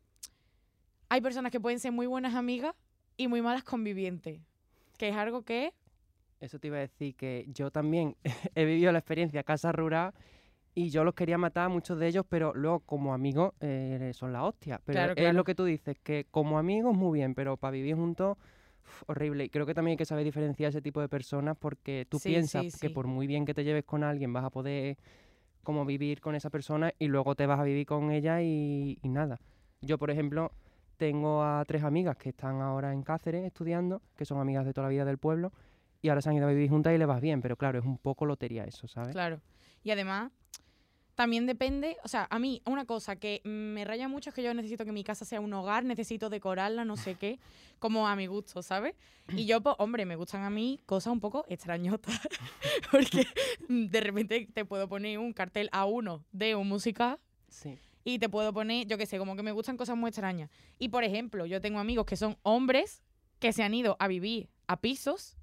hay personas que pueden ser muy buenas amigas y muy malas convivientes, que es algo que Eso te iba a decir que yo también (laughs) he vivido la experiencia casa rural y yo los quería matar a muchos de ellos, pero luego como amigos eh, son la hostia. Pero Claro, es claro. lo que tú dices, que como amigos muy bien, pero para vivir juntos horrible. Y creo que también hay que saber diferenciar ese tipo de personas porque tú Sí, piensas sí, que por muy bien que te lleves con alguien vas a poder como vivir con esa persona y luego te vas a vivir con ella y, y nada. Yo, por ejemplo, tengo a tres amigas que están ahora en Cáceres estudiando, que son amigas de toda la vida del pueblo, y ahora se han ido a vivir juntas y les vas bien, pero claro, es un poco lotería eso, ¿sabes? Claro. Y además, también depende, o sea, a mí una cosa que me raya mucho es que yo necesito que mi casa sea un hogar, necesito decorarla, no sé qué, como a mi gusto, ¿sabes? Y yo, pues, hombre, me gustan a mí cosas un poco extrañotas, (laughs) porque de repente te puedo poner un cartel a uno de un musical Sí. y te puedo poner, yo qué sé, como que me gustan cosas muy extrañas. Y por ejemplo, yo tengo amigos que son hombres que se han ido a vivir a pisos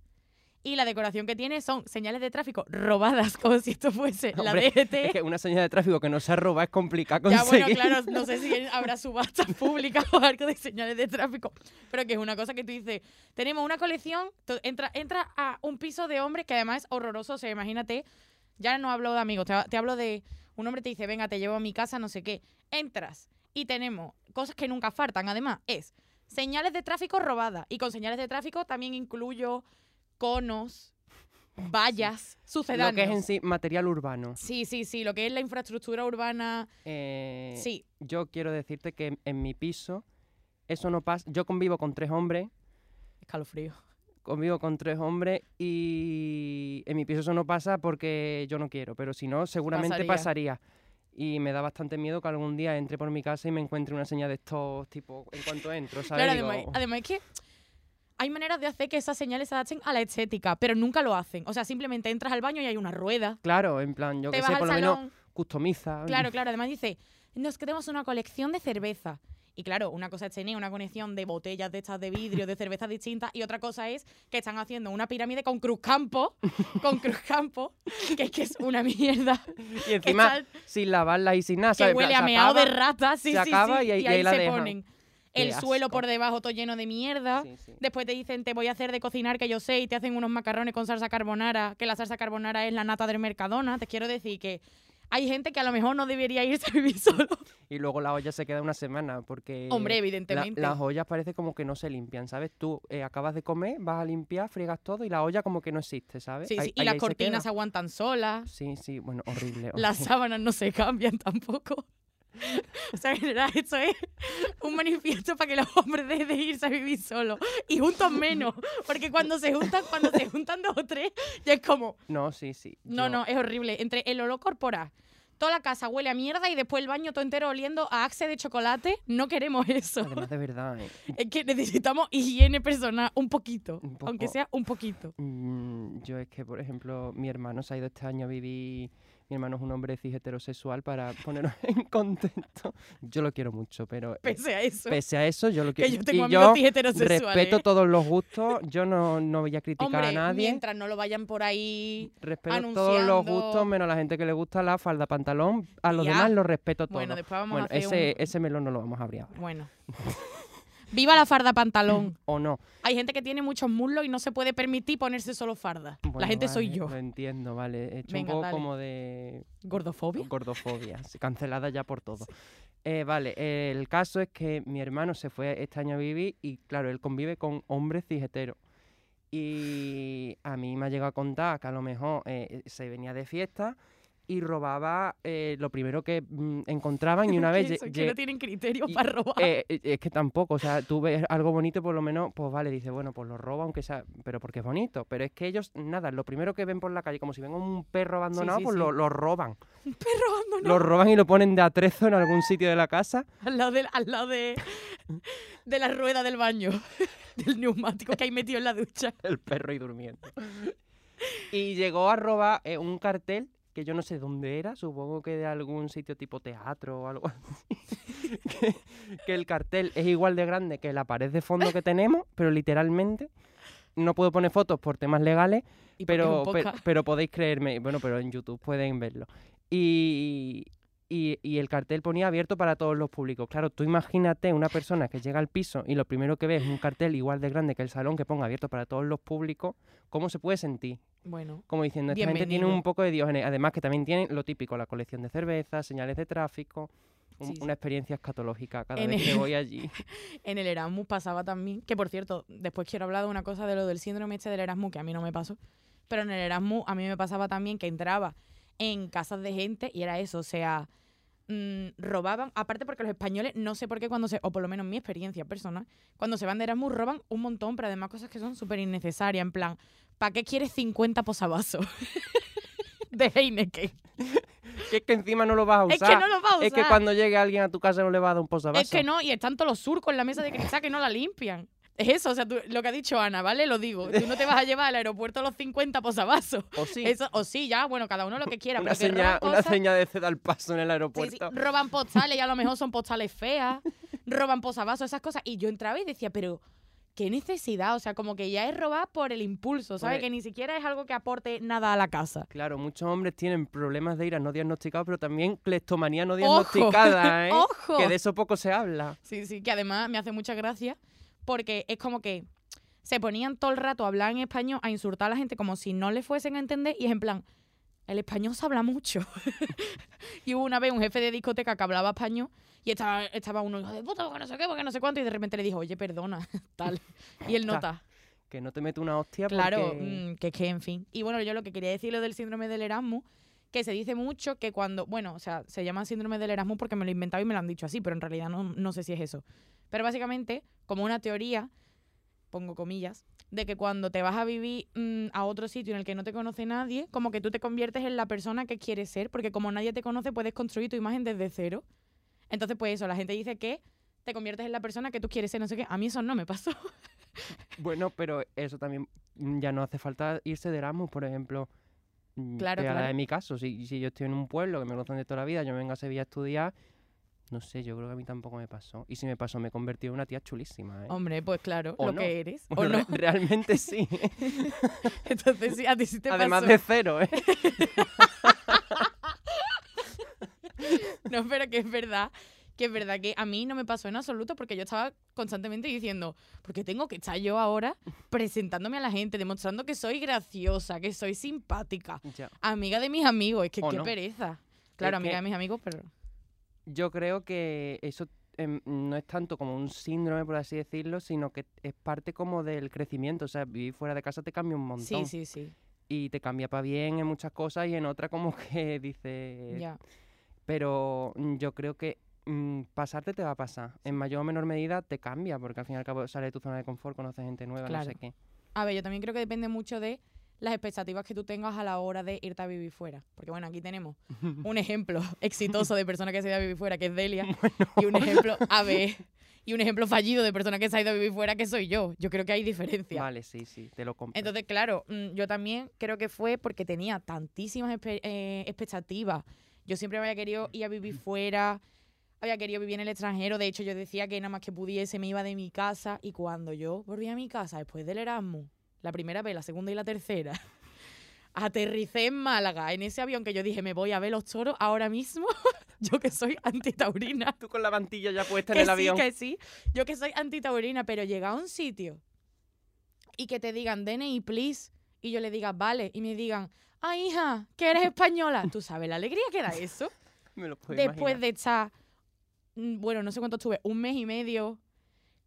y la decoración que tiene son señales de tráfico robadas, (laughs) como si esto fuese la DGT. Es que una señal de tráfico que no se roba es complicado Ya, conseguir. bueno, claro, no sé si (laughs) habrá subastas públicas o algo de señales de tráfico, pero que es una cosa que tú dices, tenemos una colección, entra, entra a un piso de hombres que además es horroroso, o sea, imagínate, ya no hablo de amigos, te, te hablo de un hombre te dice, venga, te llevo a mi casa, no sé qué, entras y tenemos cosas que nunca faltan, además es señales de tráfico robadas, y con señales de tráfico también incluyo conos, vallas, Lo sucedáneos. que es en sí material urbano. Sí, sí, sí, lo que es la infraestructura urbana, Eh, sí. Yo quiero decirte que en, en mi piso eso no pasa. Yo convivo con tres hombres, Escalofrío. convivo con tres hombres y en mi piso eso no pasa porque yo no quiero, pero si no, seguramente Pasaría. pasaría. Y me da bastante miedo que algún día entre por mi casa y me encuentre una señal de estos, tipo, en cuanto entro, ¿sabes? Claro, Digo, además, además es que hay maneras de hacer que esas señales se adapten a la estética, pero nunca lo hacen. O sea, simplemente entras al baño y hay una rueda. Claro, en plan, yo te que vas sé, al por lo menos customiza. Claro, (laughs) claro. Además dice, nos queremos una colección de cerveza. Y claro, una cosa es tener una conexión de botellas de estas de vidrio, de cervezas distintas, y otra cosa es que están haciendo una pirámide con Cruzcampo, (laughs) con Cruzcampo, que es que es una mierda. Y encima, sin lavarla y sin nada, que ¿sabes? Huele a meado de rata, sí, se sí, acaba sí, y ahí- y ahí ahí la se dejan. ponen. El suelo por debajo todo lleno de mierda. Sí, sí. Después te dicen, te voy a hacer de cocinar que yo sé y te hacen unos macarrones con salsa carbonara, que la salsa carbonara es la nata del Mercadona. Te quiero decir que hay gente que a lo mejor no debería irse a vivir solo. Y luego la olla se queda una semana porque... Hombre, la- evidentemente. las ollas parece como que no se limpian, ¿sabes? Tú eh, acabas de comer, vas a limpiar, friegas todo y la olla como que no existe, ¿sabes? Sí, sí, Ahí- y ahí- las ahí cortinas se aguantan solas, Sí, sí, bueno, horrible. las sábanas no se (laughs) cambian tampoco. O sea, en general, esto es un manifiesto para que los hombres dejen de irse a vivir solos. Y juntos menos. Porque cuando se juntan, cuando se juntan dos o tres, ya es como, No, sí, sí. No, yo- no, es horrible. Entre el olor corporal, toda la casa huele a mierda y después el baño todo entero oliendo a axe de chocolate, no queremos eso. Además, de verdad, eh, Es que necesitamos higiene personal un poquito, Un aunque sea un poquito. mm, yo es que, por ejemplo, mi hermano se ha ido este año a vivir... Mi hermano es un hombre cis heterosexual para ponernos (laughs) en contexto. Yo lo quiero mucho, pero eh, Pese a eso. pese a eso, yo lo que quiero. yo tengo y yo cis heterosexuales. respeto todos los gustos. Yo no, no voy a criticar Hombre, a nadie. mientras no lo vayan por ahí. Respeto todos los gustos, menos a la gente que le gusta la falda pantalón. A los Ya. demás los respeto todos. Bueno, después vamos Bueno, a hacer ese, un... ese melón no lo vamos a abrir ahora. Bueno. (laughs) Viva la farda pantalón. O no. Hay gente que tiene muchos muslos y no se puede permitir ponerse solo farda. la gente soy yo. Lo entiendo, vale. He hecho Venga, un poco dale. como de ¿Gordofobia? gordofobia, cancelada ya por todo. Eh, vale, eh, el caso es que mi hermano se fue este año a vivir y claro, él convive con hombres ciseteros. Y a mí me ha llegado a contar que a lo mejor eh, se venía de fiesta y robaba eh, lo primero que mm, encontraban y (laughs) una vez... Eso, que no tienen criterio y- para robar. eh, eh, es que tampoco, o sea, tú ves algo bonito, por lo menos, pues vale, dices, bueno, pues lo roba, aunque sea, pero porque es bonito. Pero es que ellos, nada, lo primero que ven por la calle, como si ven un perro abandonado, sí, pues sí. Lo, lo roban. (laughs) Un perro abandonado Lo roban y lo ponen de atrezo en algún sitio de la casa. al lado, del- al lado de, de la rueda del baño, (laughs) del neumático que hay metido en la ducha. El perro ahí durmiendo. Y llegó a robar eh, un cartel que yo no sé dónde era, supongo que de algún sitio tipo teatro o algo así. (laughs) (laughs) que, que el cartel es igual de grande que la pared de fondo que tenemos, pero literalmente no puedo poner fotos por temas legales, pero, un pe- podcast. pero podéis creerme, bueno, pero en YouTube pueden verlo. Y, y, y el cartel ponía abierto para todos los públicos. Claro, tú imagínate una persona que llega al piso y lo primero que ve es un cartel igual de grande que el salón que ponga abierto para todos los públicos, ¿cómo se puede sentir? Bueno, Como diciendo, esta gente tiene un poco de diógenes. Además que también tienen lo típico, la colección de cervezas, señales de tráfico, un- Sí, sí. una experiencia escatológica cada En vez que el- voy allí. (laughs) en el Erasmus pasaba también, que por cierto, después quiero hablar de una cosa de lo del síndrome este del Erasmus, que a mí no me pasó, pero en el Erasmus a mí me pasaba también que entraba en casas de gente y era eso, o sea, mm, robaban, aparte porque los españoles, no sé por qué cuando se, o por lo menos mi experiencia personal, cuando se van de Erasmus roban un montón, pero además cosas que son súper innecesarias, en plan, ¿para qué quieres 50 posavasos? (laughs) de Heineken. (laughs) Que es que encima no lo vas a Es usar. que no lo va a usar. Es que cuando llegue alguien a tu casa no le va a dar un posavasos. Es que no, y están todos los surcos en la mesa de cristal que no la limpian. Es eso, o sea, tú- lo que ha dicho Ana, ¿vale? Lo digo. Tú no te vas a llevar al aeropuerto los 50 posavasos. O sí, Eso, o sí, ya, bueno, cada uno lo que quiera. una, seña, una seña de ceda al paso en el sí, sí, aeropuerto. roban postales y a lo mejor son postales feas. roban posavasos, esas cosas. Y yo entraba y decía, pero qué necesidad. O sea, como que ya es robar por el impulso, ¿sabes? Que ni siquiera es algo que aporte nada a la casa. Claro, muchos hombres tienen problemas de ira no diagnosticados, pero también cleptomanía no ¡Ojo! diagnosticada, (laughs) ¿eh? ¡Ojo! Que de eso poco se habla. Sí, sí, que además me hace mucha gracia porque es como que se ponían todo el rato a hablar en español, a insultar a la gente como si no le fuesen a entender y es en plan, el español se habla mucho. (laughs) y hubo una vez un jefe de discoteca que hablaba español y estaba, estaba uno, hijo de puta, porque no sé qué, porque no sé cuánto, y de repente le dijo, oye, perdona, (laughs) tal. Y él Ta- nota. Que no te mete una hostia Claro, porque... mm, que es que, en fin. Y bueno, yo lo que quería decir lo del síndrome del Erasmus, que se dice mucho que cuando, bueno, o sea, se llama síndrome del Erasmus porque me lo he inventado y me lo han dicho así, pero en realidad no, no sé si es eso. Pero básicamente, como una teoría, pongo comillas, de que cuando te vas a vivir mm, a otro sitio en el que no te conoce nadie, como que tú te conviertes en la persona que quieres ser, porque como nadie te conoce, puedes construir tu imagen desde cero. Entonces, pues eso, la gente dice que te conviertes en la persona que tú quieres ser, no sé qué. A mí eso no me pasó. Bueno, pero eso también mm, ya no hace falta irse de Erasmus, por ejemplo. Mm, Claro, claro. en mi caso, si, si yo estoy en un pueblo que me conocen de toda la vida, yo me vengo a Sevilla a estudiar, no sé, yo creo que a mí tampoco me pasó. Y si me pasó, me convertí en una tía chulísima, ¿eh? Hombre, pues claro, O lo no. que eres. Bueno, (laughs) o no. re- realmente sí. (laughs) Entonces sí, a ti sí te Además pasó. de cero, ¿eh? (laughs) No, pero que es verdad, que es verdad que a mí no me pasó en absoluto porque yo estaba constantemente diciendo, porque tengo que estar yo ahora presentándome a la gente, demostrando que soy graciosa, que soy simpática, Ya. amiga de mis amigos, es que O qué no. pereza. Claro, Es amiga de mis amigos, pero Yo creo que eso em, no es tanto como un síndrome, por así decirlo, sino que es parte como del crecimiento. O sea, vivir fuera de casa te cambia un montón. sí, sí, sí, Y te cambia para bien en muchas cosas y en otras como (laughs) que dices... ya. Pero yo creo que mm, pasarte te va a pasar. En mayor o menor medida te cambia, porque al fin y al cabo sales de tu zona de confort, conoces gente nueva, no sé qué. A ver, yo también creo que depende mucho de las expectativas que tú tengas a la hora de irte a vivir fuera. Porque bueno, aquí tenemos (laughs) un ejemplo exitoso de persona que se ha ido a vivir fuera, que es Delia, (laughs) y un ejemplo, a ver, y un ejemplo fallido de persona que se ha ido a vivir fuera, que soy yo. Yo creo que hay diferencia. Vale, sí, sí, te lo compro. Entonces, claro, mm, yo también creo que fue porque tenía tantísimas eh, expectativas. Yo siempre había querido ir a vivir fuera, había querido vivir en el extranjero. De hecho, yo decía que nada más que pudiese me iba de mi casa. Y cuando yo volví a mi casa después del Erasmus, la primera vez, la segunda y la tercera, (laughs) aterricé en Málaga, en ese avión que yo dije, me voy a ver los toros ahora mismo. (laughs) yo que soy antitaurina. (laughs) Tú con la mantilla ya puesta en el sí, avión. que sí. Yo que soy antitaurina, pero llega a un sitio y que te digan DNI, please, y yo le diga, vale, y me digan, ah, hija, que eres española. ¿Tú sabes la alegría que era eso? Me lo puedo Después imaginar. de estar, bueno, no sé cuánto estuve, un mes y medio,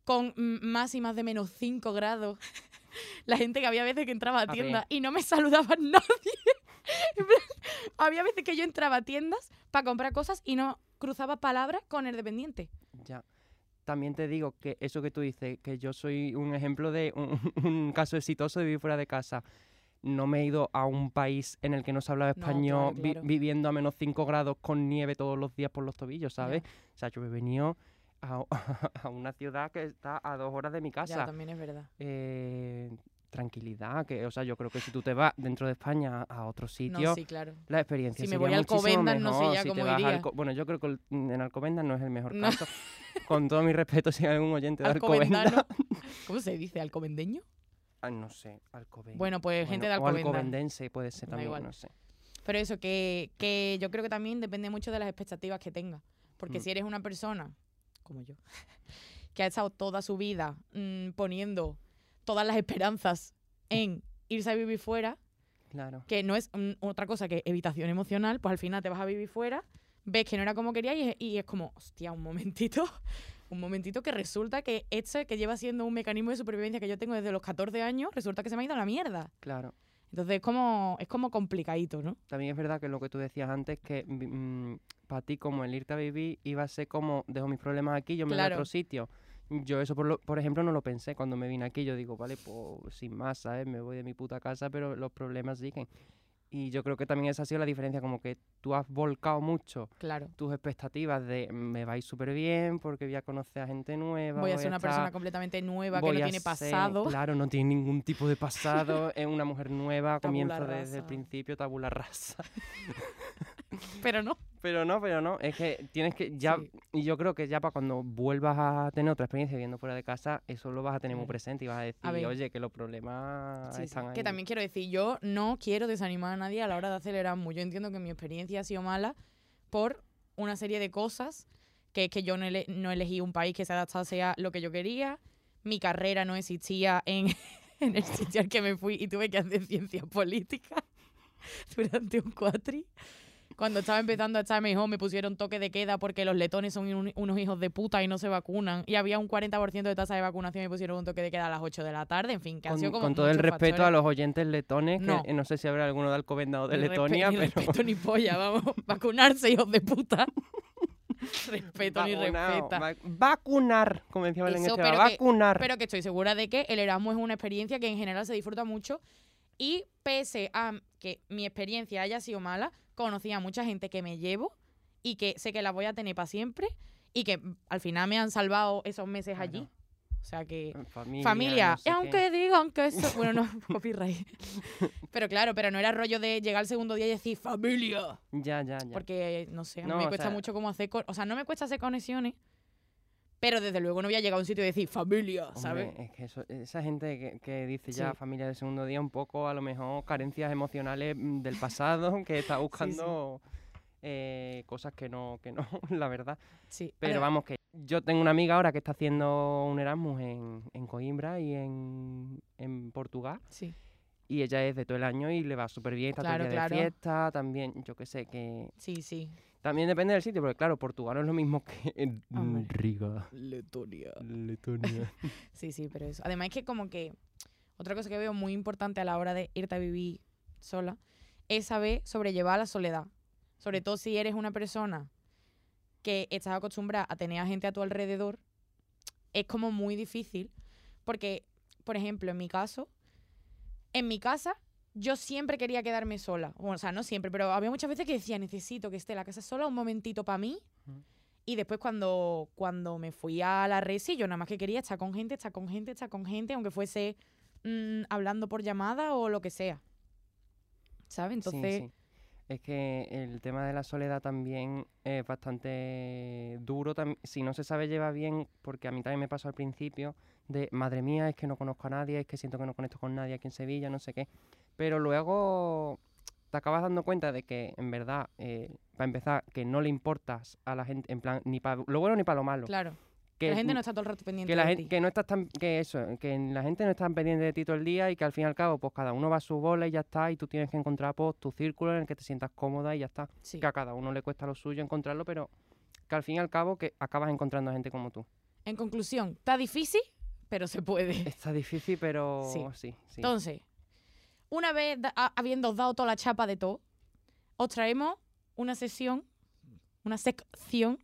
con mm, máximas de menos 5 grados. (laughs) La gente que había veces que entraba a tiendas y no me (laughs) saludaba nadie. Había veces que yo entraba a tiendas para comprar cosas y no cruzaba palabras con el dependiente. Ya. También te digo que eso que tú dices, que yo soy un ejemplo de un, (laughs) un caso exitoso de vivir fuera de casa. No me he ido a un país en el que no se hablaba No, español, claro, vi- claro. viviendo a menos 5 grados con nieve todos los días por los tobillos, Ya. ¿sabes? O sea, yo he venido a, (laughs) a una ciudad que está a dos horas de mi Ya, casa. también es verdad. Eh, tranquilidad, que, o sea, yo creo que si tú te vas dentro de España a otro sitio, No, sí, claro. la experiencia Si me sería voy a Alcobendas, no sé ya Si cómo iría. Bueno, yo creo que en Alcobendas no es el mejor No. caso. Con todo mi respeto, si hay algún oyente de (laughs) Alcobendas. ¿Cómo se dice? ¿Alcobendeño? Ah, no sé, Alcobendas. Bueno, pues gente de o Alcobendas. alcobendense puede ser también, no sé. Pero eso, que, que yo creo que también depende mucho de las expectativas que tengas. Porque Mm. si eres una persona, como yo, (laughs) que ha estado toda su vida mm, poniendo todas las esperanzas en irse a vivir fuera, Claro. que no es mm, otra cosa que evitación emocional, pues al final te vas a vivir fuera, ves que no era como querías y, y es como, hostia, un momentito, un momentito que resulta que este que lleva siendo un mecanismo de supervivencia que yo tengo desde los 14 años, resulta que se me ha ido a la mierda. Claro. Entonces es como, es como complicadito, ¿no? También es verdad que lo que tú decías antes, que para ti como el irte a vivir iba a ser como, dejo mis problemas aquí, yo me voy a otro sitio. Yo eso, por, lo- por ejemplo, no lo pensé cuando me vine aquí. Yo digo, vale, pues sin más, ¿sabes? Me voy de mi puta casa, pero los problemas siguen. Y yo creo que también esa ha sido la diferencia, como que tú has volcado mucho Claro. tus expectativas de me va a ir súper bien porque voy a conocer a gente nueva. Voy a ser una estar- persona completamente nueva que no tiene ser- pasado. claro, no tiene ningún tipo de pasado. es una mujer nueva, (laughs) comienza desde el principio, tabula rasa. (laughs) (laughs) Pero no. Pero no, pero no, es que tienes que ya, Sí. y yo creo que ya para cuando vuelvas a tener otra experiencia viviendo fuera de casa, eso lo vas a tener muy presente y vas a decir, ver. oye, que los problemas Sí, sí. están ahí. Que también quiero decir, yo no quiero desanimar a nadie a la hora de hacer Erasmus. Yo entiendo que mi experiencia ha sido mala por una serie de cosas, que es que yo no, ele- no elegí un país que se adaptase a lo que yo quería, mi carrera no existía en, (laughs) en el sitio al que me fui y tuve que hacer ciencias políticas (laughs) durante un cuatri. Cuando estaba empezando a estar mejor me pusieron toque de queda porque los letones son un- unos hijos de puta y no se vacunan. Y había un 40% de tasa de vacunación y me pusieron un toque de queda a las 8 de la tarde. En fin, que Con, sido como con todo el respeto a los oyentes letones, No. que eh, no sé si habrá alguno de Alcobendas o de Ni respe- Letonia, ni pero... respeto ni polla, vamos. (laughs) Vacunarse, hijos de puta. (laughs) respeto ni respeta. va- vacunar, como decía Belén Eso, pero que- vacunar. Pero que estoy segura de que el Erasmus es una experiencia que en general se disfruta mucho. Y pese a que mi experiencia haya sido mala, conocí a mucha gente que me llevo y que sé que la voy a tener para siempre y que mm, al final me han salvado esos meses Claro. allí. O sea que... Familia, Familia, no sé aunque digan que eso... (laughs) Bueno, no, (laughs) copyright. (laughs) pero claro, pero no era rollo de llegar al segundo día y decir familia. Ya, ya, ya. Porque, no sé, a mí No, me cuesta sea- mucho cómo hacer... O sea, no me cuesta hacer conexiones, pero desde luego no voy a llegar a un sitio y decir familia, ¿sabes? Hombre, es que eso- esa gente que, que dice ya Sí. familia de segundo día, un poco a lo mejor carencias emocionales mm, del pasado, (laughs) que está buscando eh, cosas que no, que no, (laughs) la verdad. Sí. Pero vamos, que yo tengo una amiga ahora que está haciendo un Erasmus en, en Coimbra y en, en Portugal. Sí. Y ella es de todo el año y le va súper bien, está Claro, todo el día claro. de fiesta, también, yo qué sé, que... Sí, sí. También depende del sitio, porque claro, Portugal no es lo mismo que en Hombre. Riga, Letonia. Letonia. (laughs) Sí, sí, pero eso. Además es que como que otra cosa que veo muy importante a la hora de irte a vivir sola es saber sobrellevar la soledad. Sobre todo si eres una persona que estás acostumbrada a tener a gente a tu alrededor, es como muy difícil. Porque, por ejemplo, en mi caso, en mi casa, yo siempre quería quedarme sola. Bueno, o sea, no siempre, pero había muchas veces que decía, necesito que esté la casa sola un momentito para mí. Y después cuando, cuando me fui a la resi, yo nada más que quería estar con gente, estar con gente, estar con gente, aunque fuese mm, hablando por llamada o lo que sea. ¿Sabes? Sí, Entonces, sí. Es que el tema de la soledad también es bastante duro. Si no se sabe llevar bien, porque a mí también me pasó al principio, de madre mía, es que no conozco a nadie, es que siento que no conecto con nadie aquí en Sevilla, no sé qué. Pero luego te acabas dando cuenta de que, en verdad, eh, para empezar, que no le importas a la gente, en plan, ni para lo bueno ni para lo malo. claro, Que, que la gente no está todo el rato pendiente que la de gente ti. que no estás tan que eso que la gente no está tan pendiente de ti todo el día y que al fin y al cabo pues cada uno va a su bola y ya está y tú tienes que encontrar pues tu círculo en el que te sientas cómoda y ya está Sí. que a cada uno le cuesta lo suyo encontrarlo pero que al fin y al cabo que acabas encontrando gente como tú En conclusión, está difícil, pero se puede. está difícil pero Sí. sí sí, Entonces, una vez da- a- habiendo dado toda la chapa de todo, os traemos una sesión, una sección.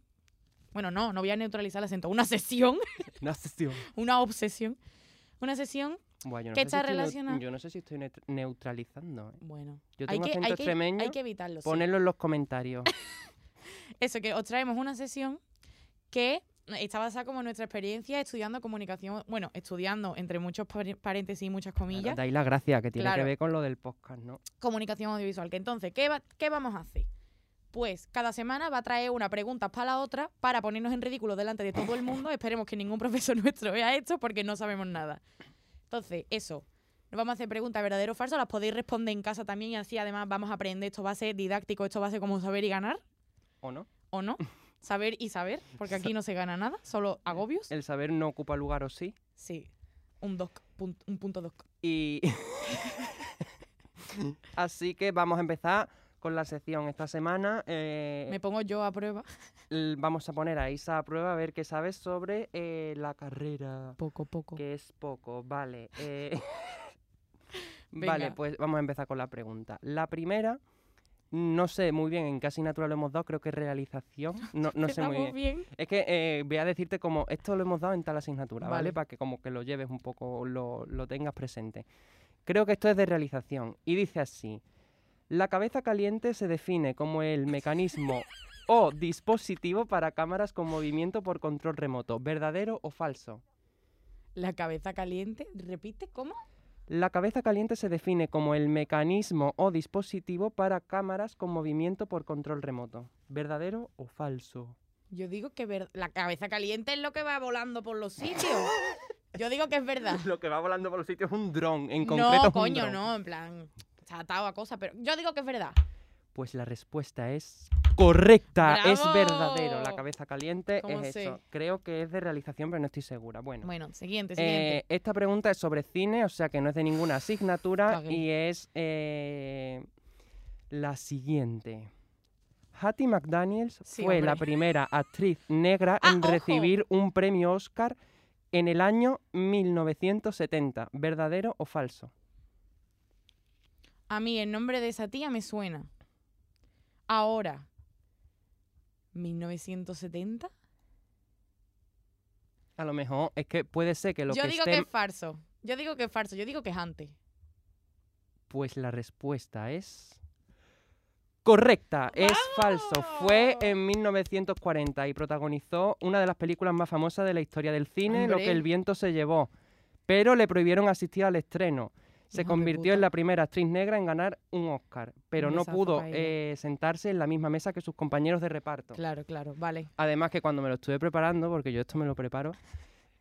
Bueno, no, no voy a neutralizar el acento. Una sesión, (laughs) Una sesión. una obsesión. Una sesión, Buah, yo no ¿Qué sé si está relacionado? yo no sé si estoy neut- neutralizando ¿eh? bueno. yo hay tengo que, acento hay, que, extremeño hay que evitarlo. sí. ponedlo en los comentarios (laughs) Eso, que os traemos una sesión que está basada como en nuestra experiencia estudiando comunicación, bueno, estudiando entre muchos par- paréntesis y muchas comillas, dais la gracia que tiene Claro. que ver con lo del podcast no comunicación audiovisual. Que entonces, ¿qué, va- ¿qué vamos a hacer? Pues cada semana va a traer una pregunta para la otra para ponernos en ridículo delante de todo el (laughs) mundo. Esperemos que ningún profesor (laughs) nuestro vea esto porque no sabemos nada. Entonces, eso. Nos vamos a hacer preguntas verdadero o falso. Las podéis responder en casa también y así además vamos a aprender. Esto va a ser didáctico, esto va a ser como saber y ganar, ¿O no? ¿o no? (laughs) Saber y saber, porque aquí no se gana nada, solo agobios. El saber no ocupa lugar o sí. Sí, un doc, pun- un punto doc. Y. (laughs) Así que vamos a empezar con la sección esta semana. eh, Me pongo yo a prueba. (laughs) vamos a poner a Isa a prueba a ver qué sabes sobre eh, la carrera. Poco, poco. Que es poco, vale. eh, (laughs) vale, pues vamos a empezar con la pregunta. La primera, no sé muy bien en qué asignatura lo hemos dado, creo que es realización. (laughs) No, no sé muy bien. bien. Es que eh, voy a decirte como esto lo hemos dado en tal asignatura, ¿vale? Vale. Para que como que lo lleves un poco, lo, lo tengas presente. Creo que esto es de realización y dice así. La cabeza caliente se define como el mecanismo (laughs) o dispositivo para cámaras con movimiento por control remoto. ¿Verdadero o falso? La cabeza caliente. ¿Repite cómo? La cabeza caliente se define como el mecanismo o dispositivo para cámaras con movimiento por control remoto. ¿Verdadero o falso? Yo digo que ver- la cabeza caliente es lo que va volando por los sitios. (laughs) Yo digo que es verdad. Lo que va volando por los sitios es un dron, en concreto es no, un coño, dron. no, en plan, está atado a cosas, pero yo digo que es verdad. Pues la respuesta es correcta, es verdadero. La cabeza caliente ¿Cómo es sé? eso. Creo que es de realización, pero no estoy segura. Bueno, Bueno, siguiente, eh, siguiente. esta pregunta es sobre cine, o sea que no es de ninguna asignatura y es eh, la siguiente. Hattie McDaniels Sí, fue la primera actriz negra Ah, en ojo. recibir un premio Oscar en el año 1970. ¿Verdadero o falso? A mí el nombre de esa tía me suena. Ahora, 1970. A lo mejor es que puede ser que lo Yo que digo que es falso. Yo digo que es falso. Yo digo que es antes. Pues la respuesta es correcta, es falso. Fue en 1940 y protagonizó una de las películas más famosas de la historia del cine, Lo que el viento se llevó. Pero le prohibieron asistir al estreno. Se convirtió en la primera actriz negra en ganar un Oscar, pero no pudo eh, sentarse en la misma mesa que sus compañeros de reparto. Claro, claro, vale. Además que cuando me lo estuve preparando, porque yo esto me lo preparo,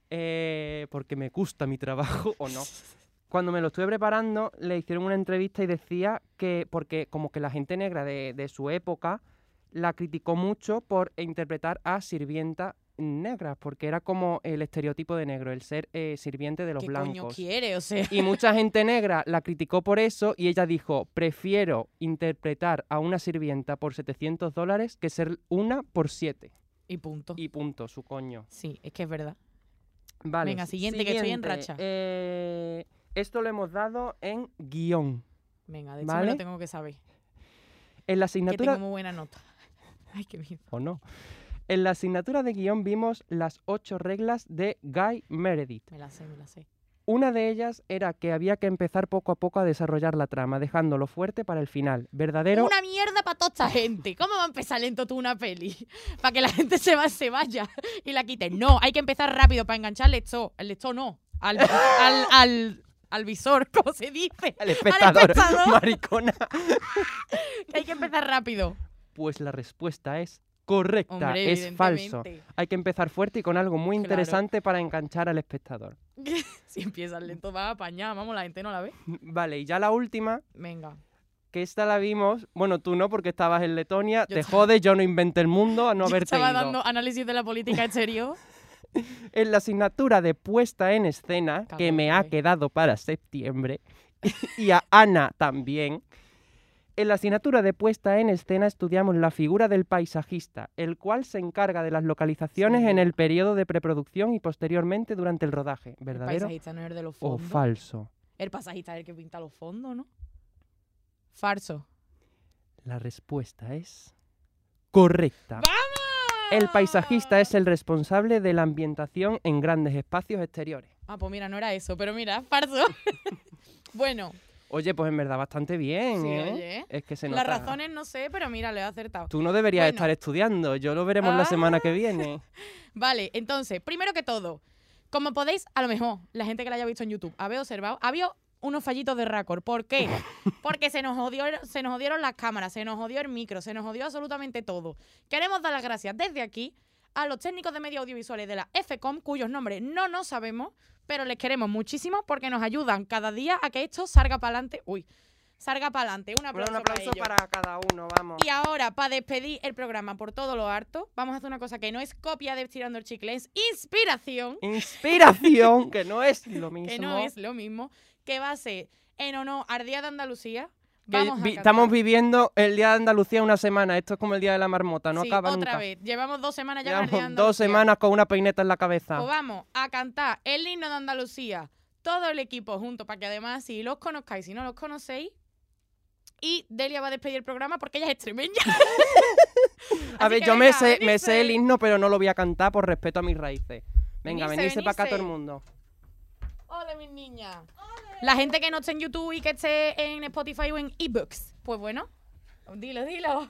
eh, porque me gusta mi trabajo o no. (laughs) Cuando me lo estuve preparando, le hicieron una entrevista y decía que, porque como que la gente negra de, de su época la criticó mucho por interpretar a sirvienta negras, porque era como el estereotipo de negro, el ser eh, sirviente de los ¿Qué coño blancos. quiere? O sea, Y mucha (laughs) gente negra la criticó por eso y ella dijo, prefiero interpretar a una sirvienta por 700 dólares que ser una por 7. y punto. Y punto, su coño. Sí, es que es verdad. Vale. Venga, siguiente, que estoy en racha. Eh, esto lo hemos dado en guion. Venga, de hecho me lo tengo que saber. En la Que asignatura... tengo muy buena nota. (laughs) Ay, qué miedo. ¿O no? En la asignatura de guion vimos las ocho reglas de Guy Meredith. Me la sé, me la sé. Una de ellas era que había que empezar poco a poco a desarrollar la trama, dejándolo fuerte para el final. ¿Verdadero? Una mierda para toda esta gente. ¿Cómo va a empezar lento tú una peli? (laughs) Para que la gente se, va, se vaya y la quite. No, hay que empezar rápido para enganchar al lector. Al lector no. Al, al, al, al visor, (laughs) ¿cómo se dice? El espectador, espectador. (laughs) maricona. Que hay que empezar rápido. Pues la respuesta es correcta, Hombre, es falso. Hay que empezar fuerte y con algo muy Claro. interesante para enganchar al espectador. (laughs) Si empiezas lento va a apañar. Vamos, la gente no la ve. (laughs) Vale, y ya la última, Venga. que esta la vimos, bueno, tú no porque estabas en Letonia, Yo te estaba- jodes, yo no inventé el mundo a no (laughs) Yo haberte estaba ido. dando análisis de la política exterior. En la asignatura de puesta en escena, que me ha quedado para septiembre, y a Ana también, en la asignatura de puesta en escena estudiamos la figura del paisajista, el cual se encarga de las localizaciones Sí. en el periodo de preproducción y posteriormente durante el rodaje. El ¿Verdadero paisajista no es el de los o fondos. falso? El paisajista es el que pinta los fondos, ¿no? Falso. La respuesta es correcta. ¡Vamos! El paisajista es el responsable de la ambientación en grandes espacios exteriores. Ah, pues mira, no era eso, pero mira, falso. (laughs) bueno, Oye, pues en verdad bastante bien, Sí, ¿eh? oye. Es que se las nota. razones no sé, pero mira, le he acertado. Tú no deberías Bueno. estar estudiando, yo lo veremos la semana que viene. (laughs) Vale, entonces, primero que todo, como podéis, a lo mejor, la gente que la haya visto en YouTube, habéis observado, había unos fallitos de récord. ¿Por qué? (laughs) Porque se nos, jodió, se nos jodieron las cámaras, se nos jodió el micro, se nos jodió absolutamente todo. Queremos dar las gracias desde aquí a los técnicos de medios audiovisuales de la FCOM, cuyos nombres no nos sabemos, pero les queremos muchísimo porque nos ayudan cada día a que esto salga para adelante. Uy, salga para adelante. Un Bueno, aplauso, un aplauso para, cada uno, vamos. Y ahora, para despedir el programa por todo lo harto, vamos a hacer una cosa que no es copia de Estirando el Chicle, es inspiración, Inspiración, que no es (laughs) lo mismo. que no es lo mismo, que va a ser en honor al Día de Andalucía. Vamos vi- estamos viviendo el Día de Andalucía una semana. Esto es como el Día de la marmota, no Sí, acaba otra nunca. vez. Llevamos dos semanas ya con el Día de Llevamos dos Andalucía. semanas con una peineta en la cabeza. Pues vamos a cantar el himno de Andalucía, todo el equipo junto, para que además, si los conozcáis, si no los conocéis. Y Delia va a despedir el programa porque ella es extremeña. (laughs) (laughs) A ver, yo me sé, me sé el himno, pero no lo voy a cantar por respeto a mis raíces. Venga, Venirse, venirse para acá todo el mundo. Hola, mis niñas. La gente que no esté en YouTube y que esté en Spotify o en ebooks. Pues bueno, dilo, dilo.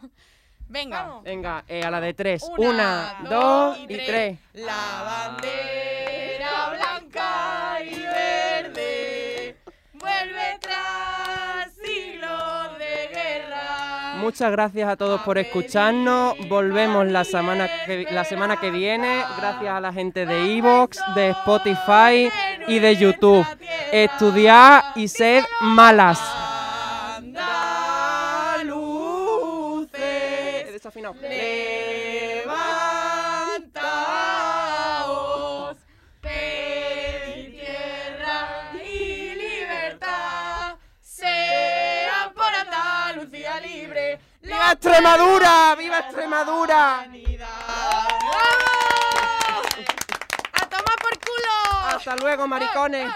Venga. Venga, eh, a la de tres. Una, Una, dos dos y y tres. tres. La bandera blanca Muchas gracias a todos por escucharnos. Volvemos la semana que, la semana que viene. Gracias a la gente de Evox, de Spotify y de YouTube. Estudiar y ser malas. Desafinado. Extremadura! ¡Viva Extremadura! ¡Vamos! ¡A tomar por culo! Hasta luego, maricones.